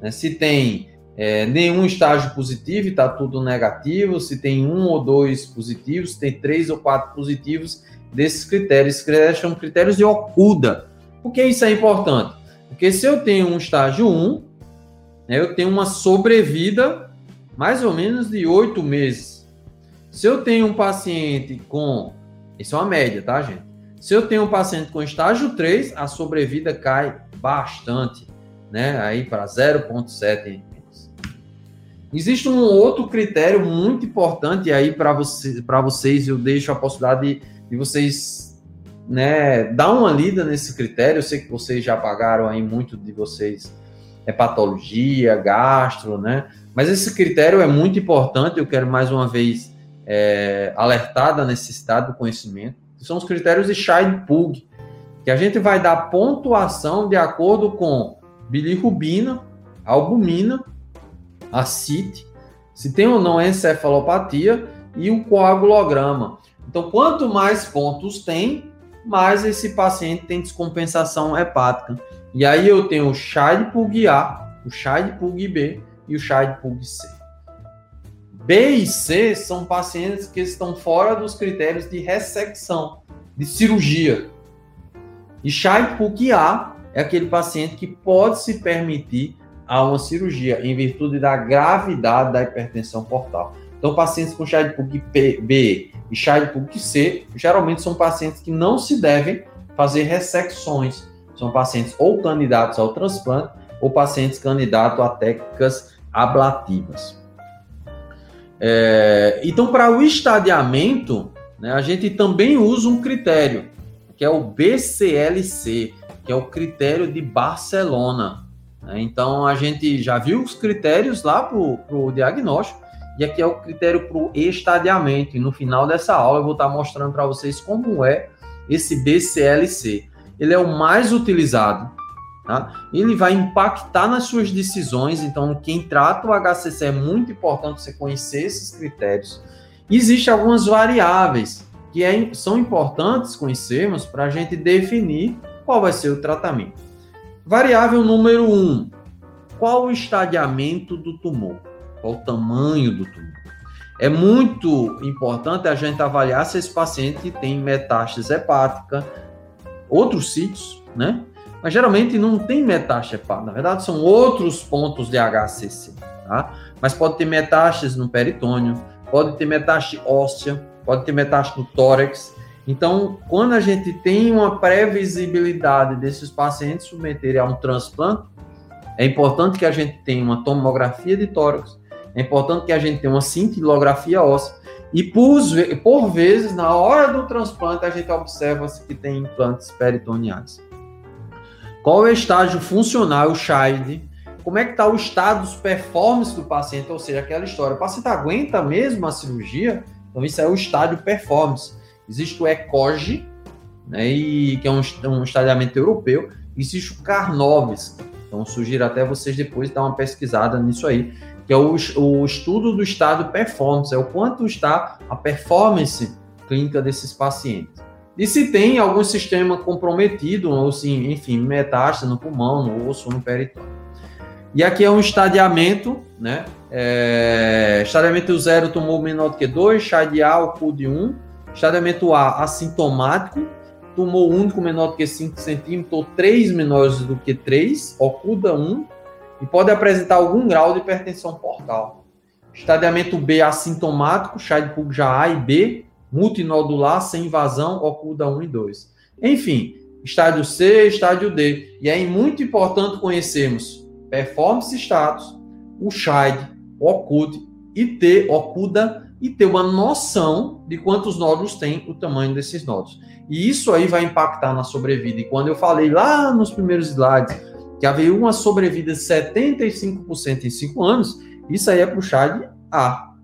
A: né? Se tem é, nenhum estágio positivo, está tudo negativo, se tem um ou dois positivos, se tem três ou quatro positivos, desses critérios. Esses critérios são critérios de Okuda. Por que isso é importante? Porque se eu tenho um estágio 1, né, eu tenho uma sobrevida mais ou menos de oito meses. Se eu tenho um paciente com. Isso é uma média, tá, gente? Se eu tenho um paciente com estágio 3, a sobrevida cai bastante, né? Aí para 0,7 Existe um outro critério muito importante aí para você, vocês, eu deixo a possibilidade de e vocês né, dar uma lida nesse critério. Eu sei que vocês já pagaram aí muito de vocês hepatologia, gastro, né? Mas esse critério é muito importante. Eu quero mais uma vez é, alertar da necessidade do conhecimento. São os critérios de Scheidpug, que a gente vai dar pontuação de acordo com bilirrubina, albumina, a CIT, se tem ou não encefalopatia e o coagulograma. Então, quanto mais pontos tem, mais esse paciente tem descompensação hepática. E aí eu tenho o Scheidpug A, o Scheidpug B e o Scheidpug C. B e C são pacientes que estão fora dos critérios de ressecção, de cirurgia. E Scheidpug A é aquele paciente que pode se permitir a uma cirurgia em virtude da gravidade da hipertensão portal. Então, pacientes com Child-Pugh B e Child-Pugh C, geralmente são pacientes que não se devem fazer ressecções. São pacientes ou candidatos ao transplante ou pacientes candidatos a técnicas ablativas. É, então, para o estadiamento, né, a gente também usa um critério, que é o BCLC, que é o critério de Barcelona. Né? Então, a gente já viu os critérios lá para o diagnóstico, e aqui é o critério para o estadiamento. E no final dessa aula eu vou estar mostrando para vocês como é esse BCLC. Ele é o mais utilizado. Tá? Ele vai impactar nas suas decisões. Então, quem trata o HCC é muito importante você conhecer esses critérios. Existem algumas variáveis que é, são importantes conhecermos para a gente definir qual vai ser o tratamento. Variável número 1. Um, qual o estadiamento do tumor? qual o tamanho do tumor. É muito importante a gente avaliar se esse paciente tem metástase hepática, outros sítios, né? Mas geralmente não tem hepática, na verdade são outros pontos de HCC, tá? Mas pode ter metástase no peritônio, pode ter metástase óssea, pode ter metástase no tórax. Então, quando a gente tem uma previsibilidade desses pacientes submeterem a um transplante, é importante que a gente tenha uma tomografia de tórax, é importante que a gente tenha uma cintilografia óssea e por, por vezes, na hora do transplante, a gente observa que tem implantes peritoneais. Qual é o estágio funcional, o CHIDE? Como é que está o status performance do paciente? Ou seja, aquela história, o paciente aguenta mesmo a cirurgia? Então, isso é o estádio performance. Existe o ECOG, né, e, que é um, um estadiamento europeu. Existe o CARNOVES. Então, sugiro até vocês depois dar uma pesquisada nisso aí que é o, o estudo do estado performance, é o quanto está a performance clínica desses pacientes. E se tem algum sistema comprometido, ou sim, enfim, metástase no pulmão, no osso, no peritônio. E aqui é um estadiamento, né? É, estadiamento 0, tumor menor do que 2, SHAD A, o CUD 1. Estadiamento A, assintomático, tumor único menor do que 5 centímetros, ou 3 menores do que 3, OCUDA 1 e pode apresentar algum grau de hipertensão portal. Estadiamento B assintomático, Child já A e B, multinodular, sem invasão, oculta 1 e 2. Enfim, estádio C, estádio D. E é muito importante conhecermos performance status, o Child, o OCUD e ter OCUDA e ter uma noção de quantos nódulos tem o tamanho desses nódulos. E isso aí vai impactar na sobrevida. E quando eu falei lá nos primeiros slides que havia uma sobrevida de 75% em 5 anos, isso aí é para o Child A.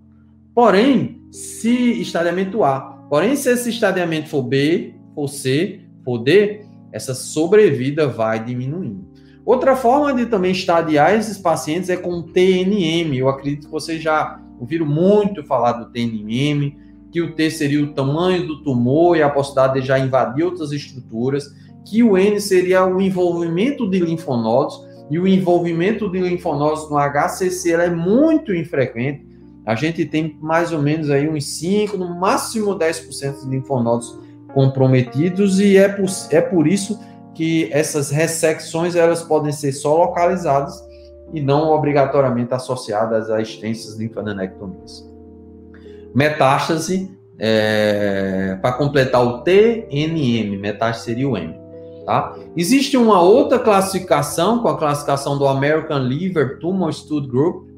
A: Porém, se estadiamento A, porém se esse estadiamento for B, for C, for D, essa sobrevida vai diminuindo. Outra forma de também estadiar esses pacientes é com TNM. Eu acredito que vocês já ouviram muito falar do TNM, que o T seria o tamanho do tumor e a possibilidade de já invadir outras estruturas, que o N seria o envolvimento de linfonodos, e o envolvimento de linfonodos no HCC é muito infrequente. A gente tem mais ou menos aí uns 5, no máximo 10% de linfonodos comprometidos, e é por, é por isso que essas ressecções elas podem ser só localizadas e não obrigatoriamente associadas a extensas linfadenectomias. Metástase, é, para completar o TNM, metástase seria o M. Tá? Existe uma outra classificação, com a classificação do American Liver Tumor Study Group,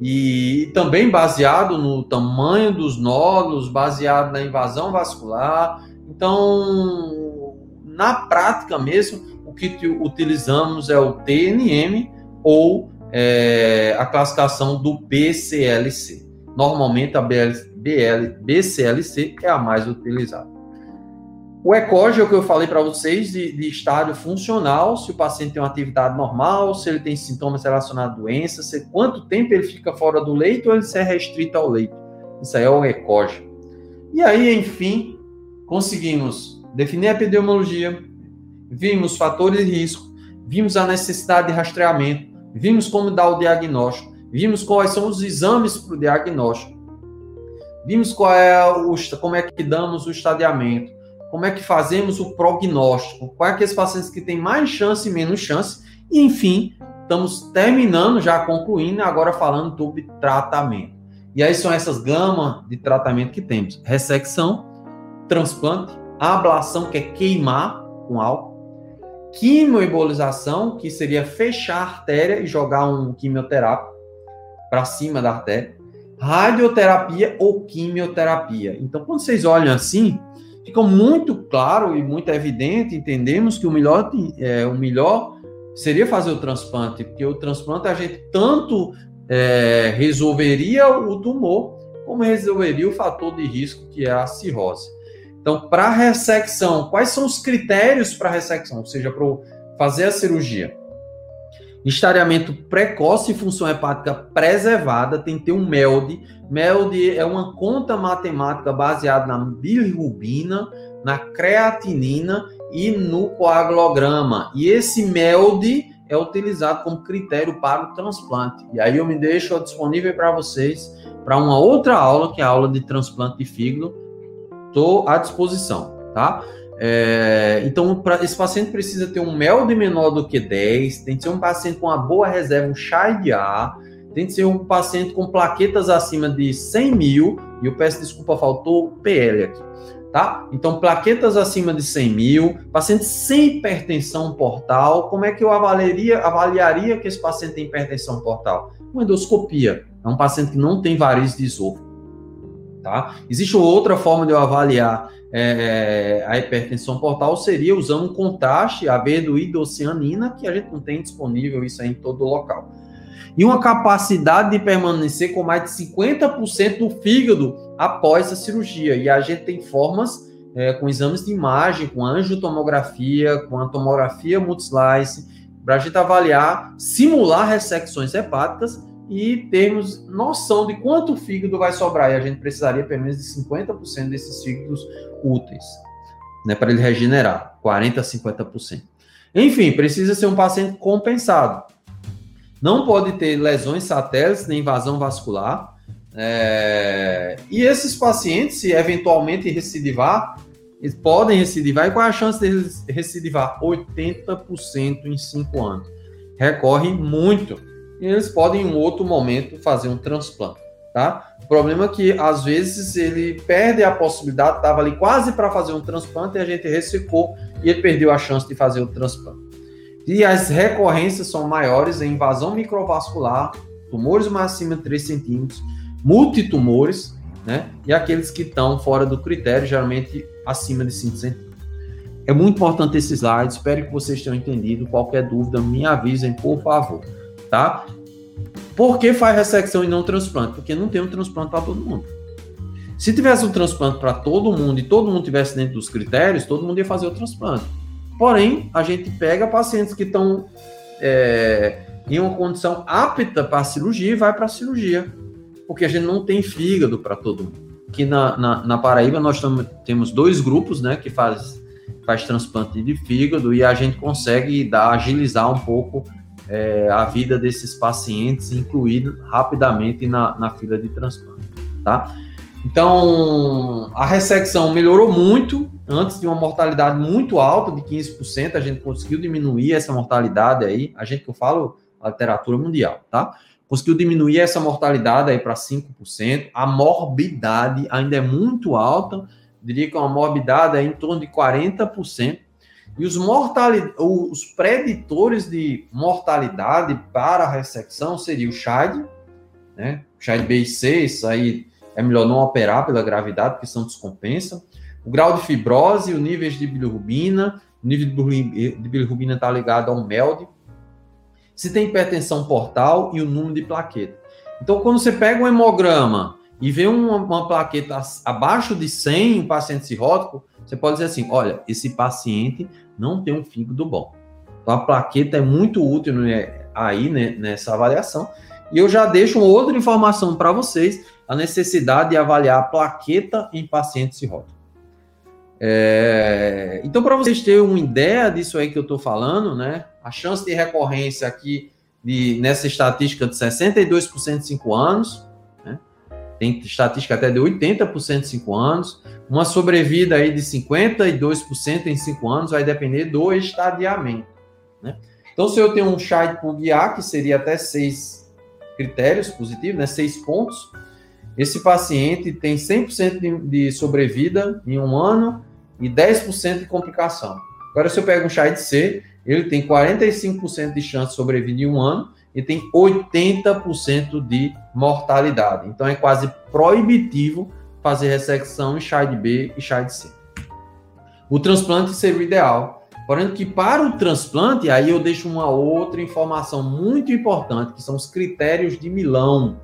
A: e também baseado no tamanho dos nódulos, baseado na invasão vascular. Então, na prática mesmo, o que utilizamos é o TNM ou é, a classificação do BCLC. Normalmente a BL, BL, BCLC é a mais utilizada. O ECOG é o que eu falei para vocês de, de, estádio funcional, se o paciente tem uma atividade normal, se ele tem sintomas relacionados à doença, se, quanto tempo ele fica fora do leito ou ele se é restrito ao leito. Isso aí é o ECOG. E aí, enfim, conseguimos definir a epidemiologia, vimos fatores de risco, vimos a necessidade de rastreamento, vimos como dar o diagnóstico, vimos quais são os exames para o diagnóstico, vimos qual é o, como é que damos o estadiamento, como é que fazemos o prognóstico, quais aqueles pacientes que têm mais chance e menos chance, e enfim, estamos terminando, já concluindo, agora falando sobre tratamento. E aí são essas gamas de tratamento que temos: ressecção, transplante, ablação, que é queimar com álcool, quimioembolização, que seria fechar a artéria e jogar um quimioterápico para cima da artéria, radioterapia ou quimioterapia. Então, quando vocês olham assim, fica muito claro e muito evidente, entendemos que o melhor, é, o melhor seria fazer o transplante, porque o transplante a gente tanto é, resolveria o tumor, como resolveria o fator de risco que é a cirrose. Então, para ressecção, quais são os critérios para ressecção, ou seja, para fazer a cirurgia? Estariamento precoce e função hepática preservada, tem que ter um MELD. MELD é uma conta matemática baseada na bilirrubina, na creatinina e no coagulograma. E esse MELD é utilizado como critério para o transplante. E aí eu me deixo disponível para vocês para uma outra aula, que é a aula de transplante de fígado. Estou à disposição, tá? É, então, pra, esse paciente precisa ter um MELD menor do que 10, tem que ser um paciente com uma boa reserva, um chai de ar, tem que ser um paciente com plaquetas acima de 100 mil, e eu peço desculpa, faltou PL aqui, tá? Então, plaquetas acima de 100 mil, paciente sem hipertensão portal, como é que eu avaliaria, avaliaria que esse paciente tem hipertensão portal? Uma endoscopia, é um paciente que não tem varizes de esôfago, tá? Existe outra forma de eu avaliar é, a hipertensão portal seria usando um contraste, a verdoidocianina, que a gente não tem disponível isso aí em todo local. E uma capacidade de permanecer com mais de 50% do fígado após a cirurgia. E a gente tem formas é, com exames de imagem, com angiotomografia, com a tomografia multislice, para a gente avaliar, simular ressecções hepáticas e termos noção de quanto fígado vai sobrar. E a gente precisaria pelo menos de 50% desses fígados úteis, né, para ele regenerar, 40 a 50%. Enfim, precisa ser um paciente compensado. Não pode ter lesões satélites nem invasão vascular. É... E esses pacientes, se eventualmente recidivar, eles podem recidivar. E qual é a chance de recidivar? 80% em 5 anos. Recorre muito e eles podem, em outro momento, fazer um transplante, tá? O problema é que, às vezes, ele perde a possibilidade, estava ali quase para fazer um transplante e a gente ressecou e ele perdeu a chance de fazer o transplante. E as recorrências são maiores em invasão microvascular, tumores mais acima de 3 centímetros, multitumores, né? E aqueles que estão fora do critério, geralmente acima de 5 centímetros. É muito importante esse slide, espero que vocês tenham entendido. Qualquer dúvida, me avisem, por favor, tá? Por que faz ressecção e não transplante? Porque não tem um transplante para todo mundo. Se tivesse um transplante para todo mundo e todo mundo tivesse dentro dos critérios, todo mundo ia fazer o transplante. Porém, a gente pega pacientes que estão é, em uma condição apta para a cirurgia e vai para a cirurgia porque a gente não tem fígado para todo mundo. Aqui na, na, na Paraíba nós tam, temos dois grupos, né, que faz, faz transplante de fígado e a gente consegue dar, agilizar um pouco é, a vida desses pacientes, incluído rapidamente na, na fila de transplante, tá? Então, a ressecção melhorou muito, antes de uma mortalidade muito alta, de 15%, a gente conseguiu diminuir essa mortalidade aí, a gente que eu falo, a literatura mundial, tá? conseguiu diminuir essa mortalidade aí para 5%. A morbidade ainda é muito alta, diria que é uma morbidade é em torno de 40%. E os, os preditores de mortalidade para a ressecção seria o CHIDE, né? CHIDE B e C, isso aí é melhor não operar pela gravidade, porque são descompensa. O grau de fibrose, o nível de bilirrubina, o nível de bilirrubina está ligado ao MELD, se tem hipertensão portal e o número de plaqueta. Então, quando você pega um hemograma e vê uma, uma plaqueta abaixo de 100 um paciente cirrótico, você pode dizer assim: olha, esse paciente não tem um fígado bom. Então, a plaqueta é muito útil né, aí né, nessa avaliação. E eu já deixo outra informação para vocês: a necessidade de avaliar a plaqueta em paciente cirrótico. É, então, para vocês terem uma ideia disso aí que eu estou falando, né? A chance de recorrência aqui de, nessa estatística de 62% de 5 anos? Tem estatística até de 80% de 5 anos, uma sobrevida aí de 52% em 5 anos, vai depender do estadiamento. Né? Então, se eu tenho um chá de que seria até 6 critérios positivos, né? 6 pontos, esse paciente tem 100% de, sobrevida em um ano e 10% de complicação. Agora, se eu pego um chá de C, ele tem 45% de chance de sobreviver em um ano e tem 80% de mortalidade. Então, é quase proibitivo fazer ressecção em de B e de C. O transplante seria o ideal. Porém, que para o transplante, aí eu deixo uma outra informação muito importante, que são os critérios de Milão.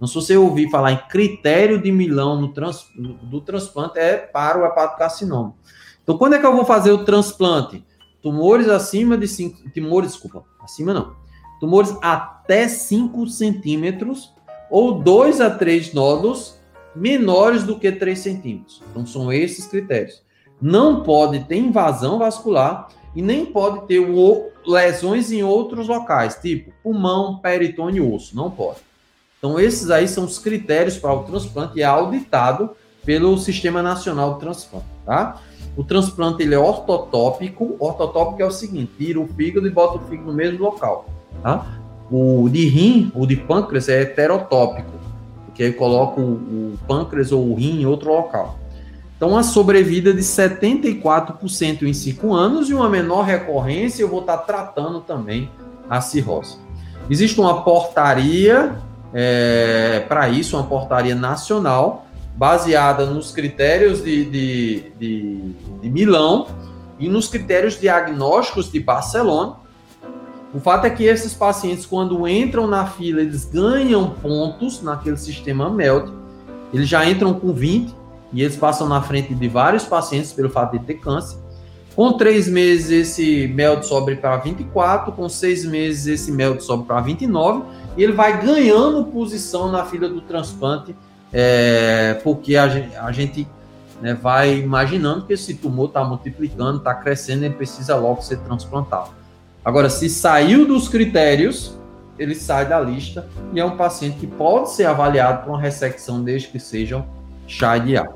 A: Não se você ouvir falar em critério de Milão no trans, do transplante, é para o hepatocarcinoma. Então, quando é que eu vou fazer o transplante? Tumores acima de 5... Tumores, desculpa, acima não. Tumores até 5 centímetros ou 2 a 3 nódulos menores do que 3 centímetros. Então, são esses critérios. Não pode ter invasão vascular e nem pode ter lesões em outros locais, tipo pulmão, peritônio e osso. Não pode. Então, esses aí são os critérios para o transplante e é auditado pelo Sistema Nacional de Transplante, tá? O transplante ele é ortotópico. Ortotópico é o seguinte: tira o fígado e bota o fígado no mesmo local, tá? O de rim, o de pâncreas é heterotópico, porque aí coloca o, o pâncreas ou o rim em outro local. Então, a sobrevida de 74% em 5 anos e uma menor recorrência, eu vou estar tratando também a cirrose. Existe uma portaria é, para isso, uma portaria nacional, baseada nos critérios de, de, de, de Milão e nos critérios diagnósticos de Barcelona. O fato é que esses pacientes, quando entram na fila, eles ganham pontos naquele sistema MELD, eles já entram com 20 e eles passam na frente de vários pacientes pelo fato de ter câncer. Com três meses, esse MELD sobe para 24, com seis meses, esse MELD sobe para 29 e ele vai ganhando posição na fila do transplante, é, porque a gente, a gente né, vai imaginando que esse tumor está multiplicando, está crescendo, ele precisa logo ser transplantado. Agora, se saiu dos critérios, ele sai da lista e é um paciente que pode ser avaliado com uma ressecção desde que sejam chá de ar.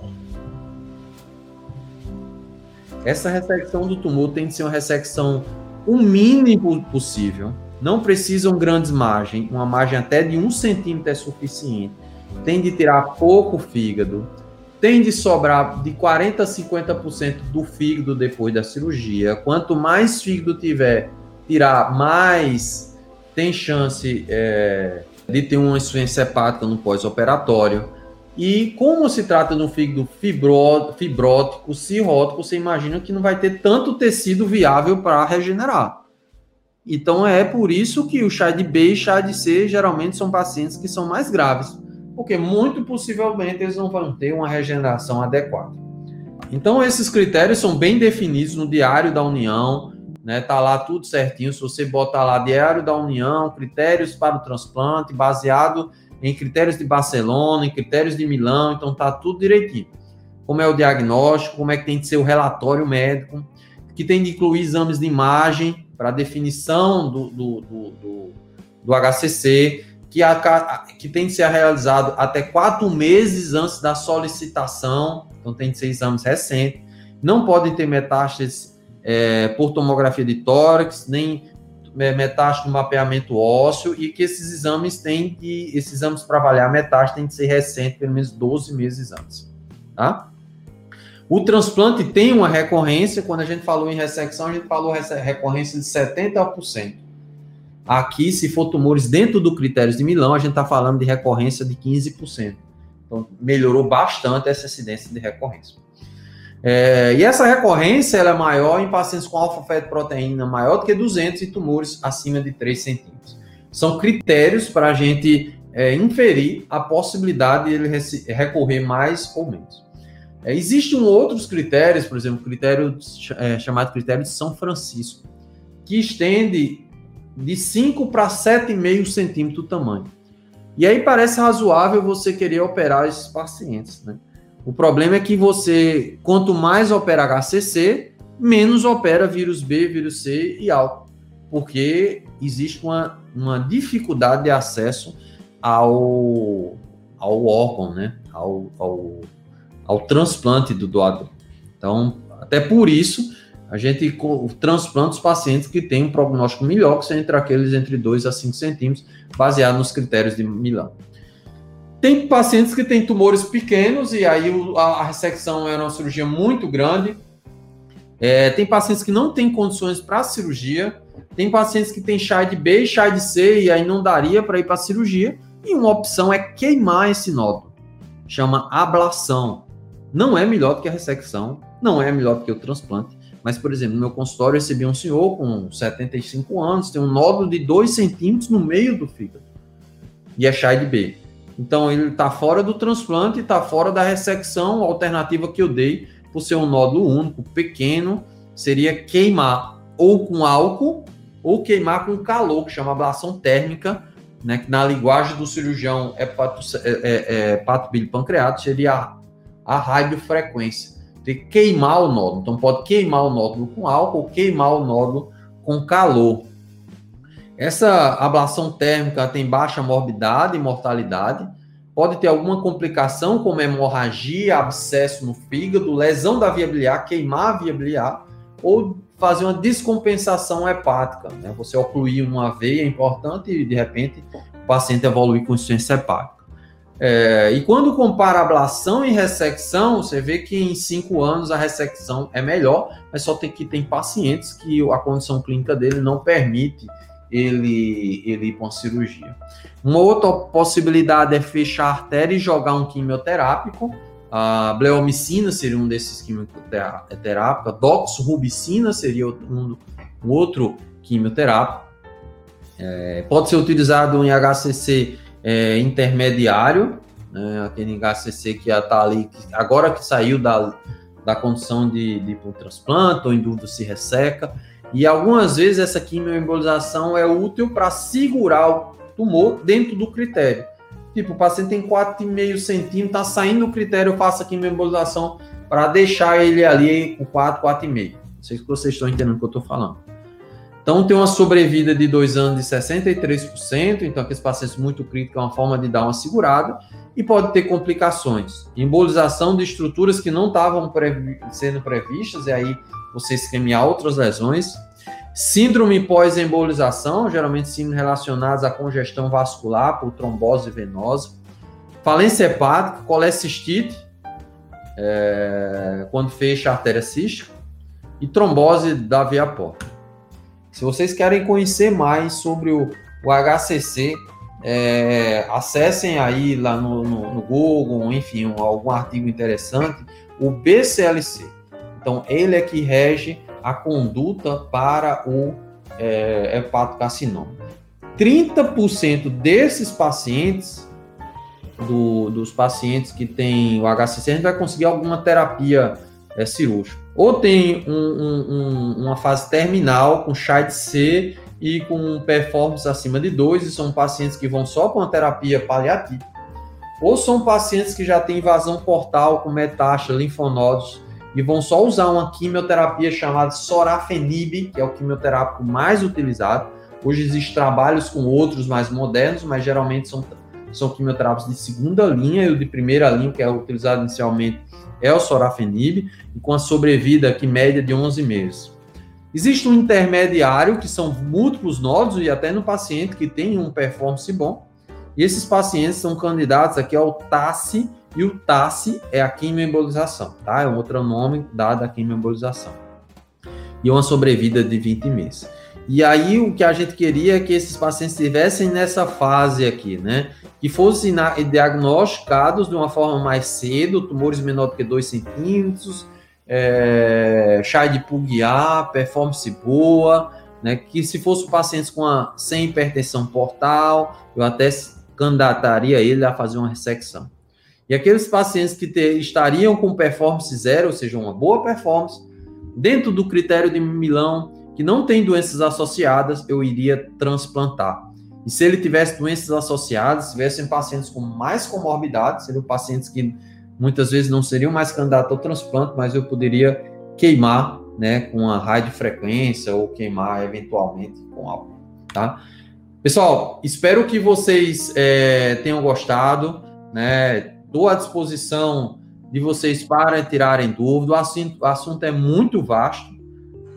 A: Essa ressecção do tumor tem que ser uma ressecção o mínimo possível não precisam grandes margens, uma margem até de um centímetro é suficiente. Tem de tirar pouco fígado, tem de sobrar de 40% a 50% do fígado depois da cirurgia. Quanto mais fígado tiver, tirar mais tem chance é, de ter uma insuficiência hepática no pós-operatório. E como se trata de um fígado fibró, fibrótico, cirrótico, você imagina que não vai ter tanto tecido viável para regenerar. Então é por isso que o chá de B e chá de C geralmente são pacientes que são mais graves porque muito possivelmente eles não vão ter uma regeneração adequada. Então, esses critérios são bem definidos no Diário da União, né? Tá lá tudo certinho. Se você botar lá Diário da União, critérios para o transplante, baseado em critérios de Barcelona, em critérios de Milão, então tá tudo direitinho. Como é o diagnóstico, como é que tem que ser o relatório médico, que tem de incluir exames de imagem para definição do, do, do, do, do HCC, que, a, que tem de ser realizado até quatro meses antes da solicitação, então tem de ser exames recentes, não podem ter metástases é, por tomografia de tórax, nem é, metástase no mapeamento ósseo, e que esses exames têm que, esses exames para avaliar metástase têm de ser recentes, pelo menos 12 meses antes, tá? O transplante tem uma recorrência, quando a gente falou em ressecção, a gente falou recorrência de 70%. Aqui, se for tumores dentro do critério de Milão, a gente está falando de recorrência de 15%. Então, melhorou bastante essa incidência de recorrência. É, e essa recorrência ela é maior em pacientes com alfa-fetoproteína maior do que 200 e tumores acima de 3 centímetros. São critérios para a gente é, inferir a possibilidade de ele recorrer mais ou menos. É, Existem outros critérios, por exemplo, critério é, chamado critério de São Francisco, que estende de 5 para 7,5 centímetros o tamanho. E aí parece razoável você querer operar esses pacientes, né? O problema é que você, quanto mais opera HCC, menos opera vírus B, vírus C e álcool, porque existe uma, uma dificuldade de acesso ao, ao órgão, né? Ao, ao, ao transplante do doador. Então, até por isso, a gente transplanta os pacientes que têm um prognóstico melhor, que são entre aqueles entre 2 a 5 centímetros, baseado nos critérios de Milão. Tem pacientes que têm tumores pequenos e aí a, ressecção é uma cirurgia muito grande. É, tem pacientes que não têm condições para cirurgia. Tem pacientes que têm chá de B e chá de C e aí não daria para ir para cirurgia. E uma opção é queimar esse nódulo. Chama ablação. Não é melhor do que a ressecção, não é melhor do que o transplante mas, por exemplo, no meu consultório eu recebi um senhor com 75 anos, tem um nódulo de 2 centímetros no meio do fígado. E é de B. Então ele está fora do transplante, está fora da ressecção. A alternativa que eu dei, por ser um nódulo único, pequeno, seria queimar ou com álcool ou queimar com calor, que chama ablação térmica, né, que na linguagem do cirurgião hepato, é, é, é, pancreato seria a, a radiofrequência de queimar o nódulo. Então, pode queimar o nódulo com álcool queimar o nódulo com calor. Essa ablação térmica tem baixa morbidade e mortalidade. Pode ter alguma complicação, como hemorragia, abscesso no fígado, lesão da via biliar, queimar a via biliar, ou fazer uma descompensação hepática. Né? Você ocluir uma veia importante e, de repente, o paciente evoluir com insuficiência hepática. É, e quando compara ablação e ressecção, você vê que em cinco anos a ressecção é melhor, mas só tem que tem pacientes que a condição clínica dele não permite ele, ele ir para uma cirurgia. Uma outra possibilidade é fechar a artéria e jogar um quimioterápico. A bleomicina seria um desses quimioterápicos, doxorubicina seria um, um outro quimioterápico. É, pode ser utilizado em HCC é, intermediário, né, aquele HCC que está ali, agora que saiu da, da condição de, de transplante ou em dúvida se resseca. E algumas vezes essa quimioembolização é útil para segurar o tumor dentro do critério. Tipo, o paciente tem 4,5 centímetros, está saindo do critério, eu faço a quimioembolização para deixar ele ali com 4, 4,5. Não sei se vocês estão entendendo o que eu estou falando. Então, tem uma sobrevida de dois anos de 63%, então aqueles pacientes muito críticos é uma forma de dar uma segurada, e pode ter complicações. Embolização de estruturas que não estavam previ sendo previstas, e aí você esquemiar outras lesões. Síndrome pós-embolização, geralmente síndromes relacionadas à congestão vascular por trombose venosa. Falência hepática, colecistite, é, quando fecha a artéria cística. E trombose da via porta. Se vocês querem conhecer mais sobre o, o HCC, é, acessem aí lá no, no, no, Google, enfim, algum artigo interessante, o BCLC. Então, ele é que rege a conduta para o é, hepatocarcinoma. 30% desses pacientes, do, dos pacientes que têm o HCC, a gente vai conseguir alguma terapia é, cirúrgica. Ou tem um, um, uma fase terminal com de C e com performance acima de 2, e são pacientes que vão só com a terapia paliativa. Ou são pacientes que já têm invasão portal com metástase, linfonodos, e vão só usar uma quimioterapia chamada sorafenib, que é o quimioterápico mais utilizado. Hoje existem trabalhos com outros mais modernos, mas geralmente são, são quimioterápicos de segunda linha e o de primeira linha, que é utilizado inicialmente, é o sorafenib, e com a sobrevida aqui média de 11 meses. Existe um intermediário, que são múltiplos nódulos, e até no paciente que tem um performance bom. E esses pacientes são candidatos aqui ao TASSE, e o TASSE é a quimioembolização, tá? É um outro nome dado à quimioembolização. E uma sobrevida de 20 meses. E aí o que a gente queria é que esses pacientes estivessem nessa fase aqui, né? Que fossem diagnosticados de uma forma mais cedo, tumores menor do que 2 centímetros, é, chá de pulguiar, performance boa, né? Que se fosse pacientes com a, sem hipertensão portal, eu até candidataria ele a fazer uma ressecção. E aqueles pacientes que ter, estariam com performance zero, ou seja, uma boa performance, dentro do critério de Milão, que não tem doenças associadas, eu iria transplantar. E se ele tivesse doenças associadas, tivessem pacientes com mais comorbidades, seriam pacientes que muitas vezes não seriam mais candidatos ao transplante, mas eu poderia queimar, né, com a radiofrequência ou queimar eventualmente com álcool, tá? Pessoal, espero que vocês é, tenham gostado, né? Estou à disposição de vocês para tirarem dúvida. O assunto, o assunto é muito vasto,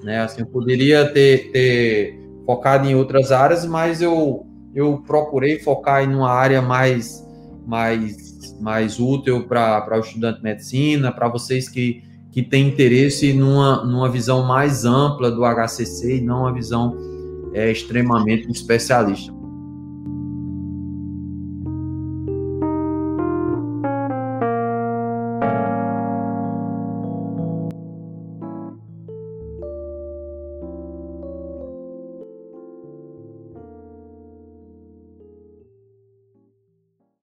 A: né? Assim, eu poderia ter, ter focado em outras áreas, mas eu, eu procurei focar em uma área mais, mais mais útil para o estudante de medicina, para vocês que, que têm interesse numa, numa visão mais ampla do HCC e não uma visão é, extremamente especialista.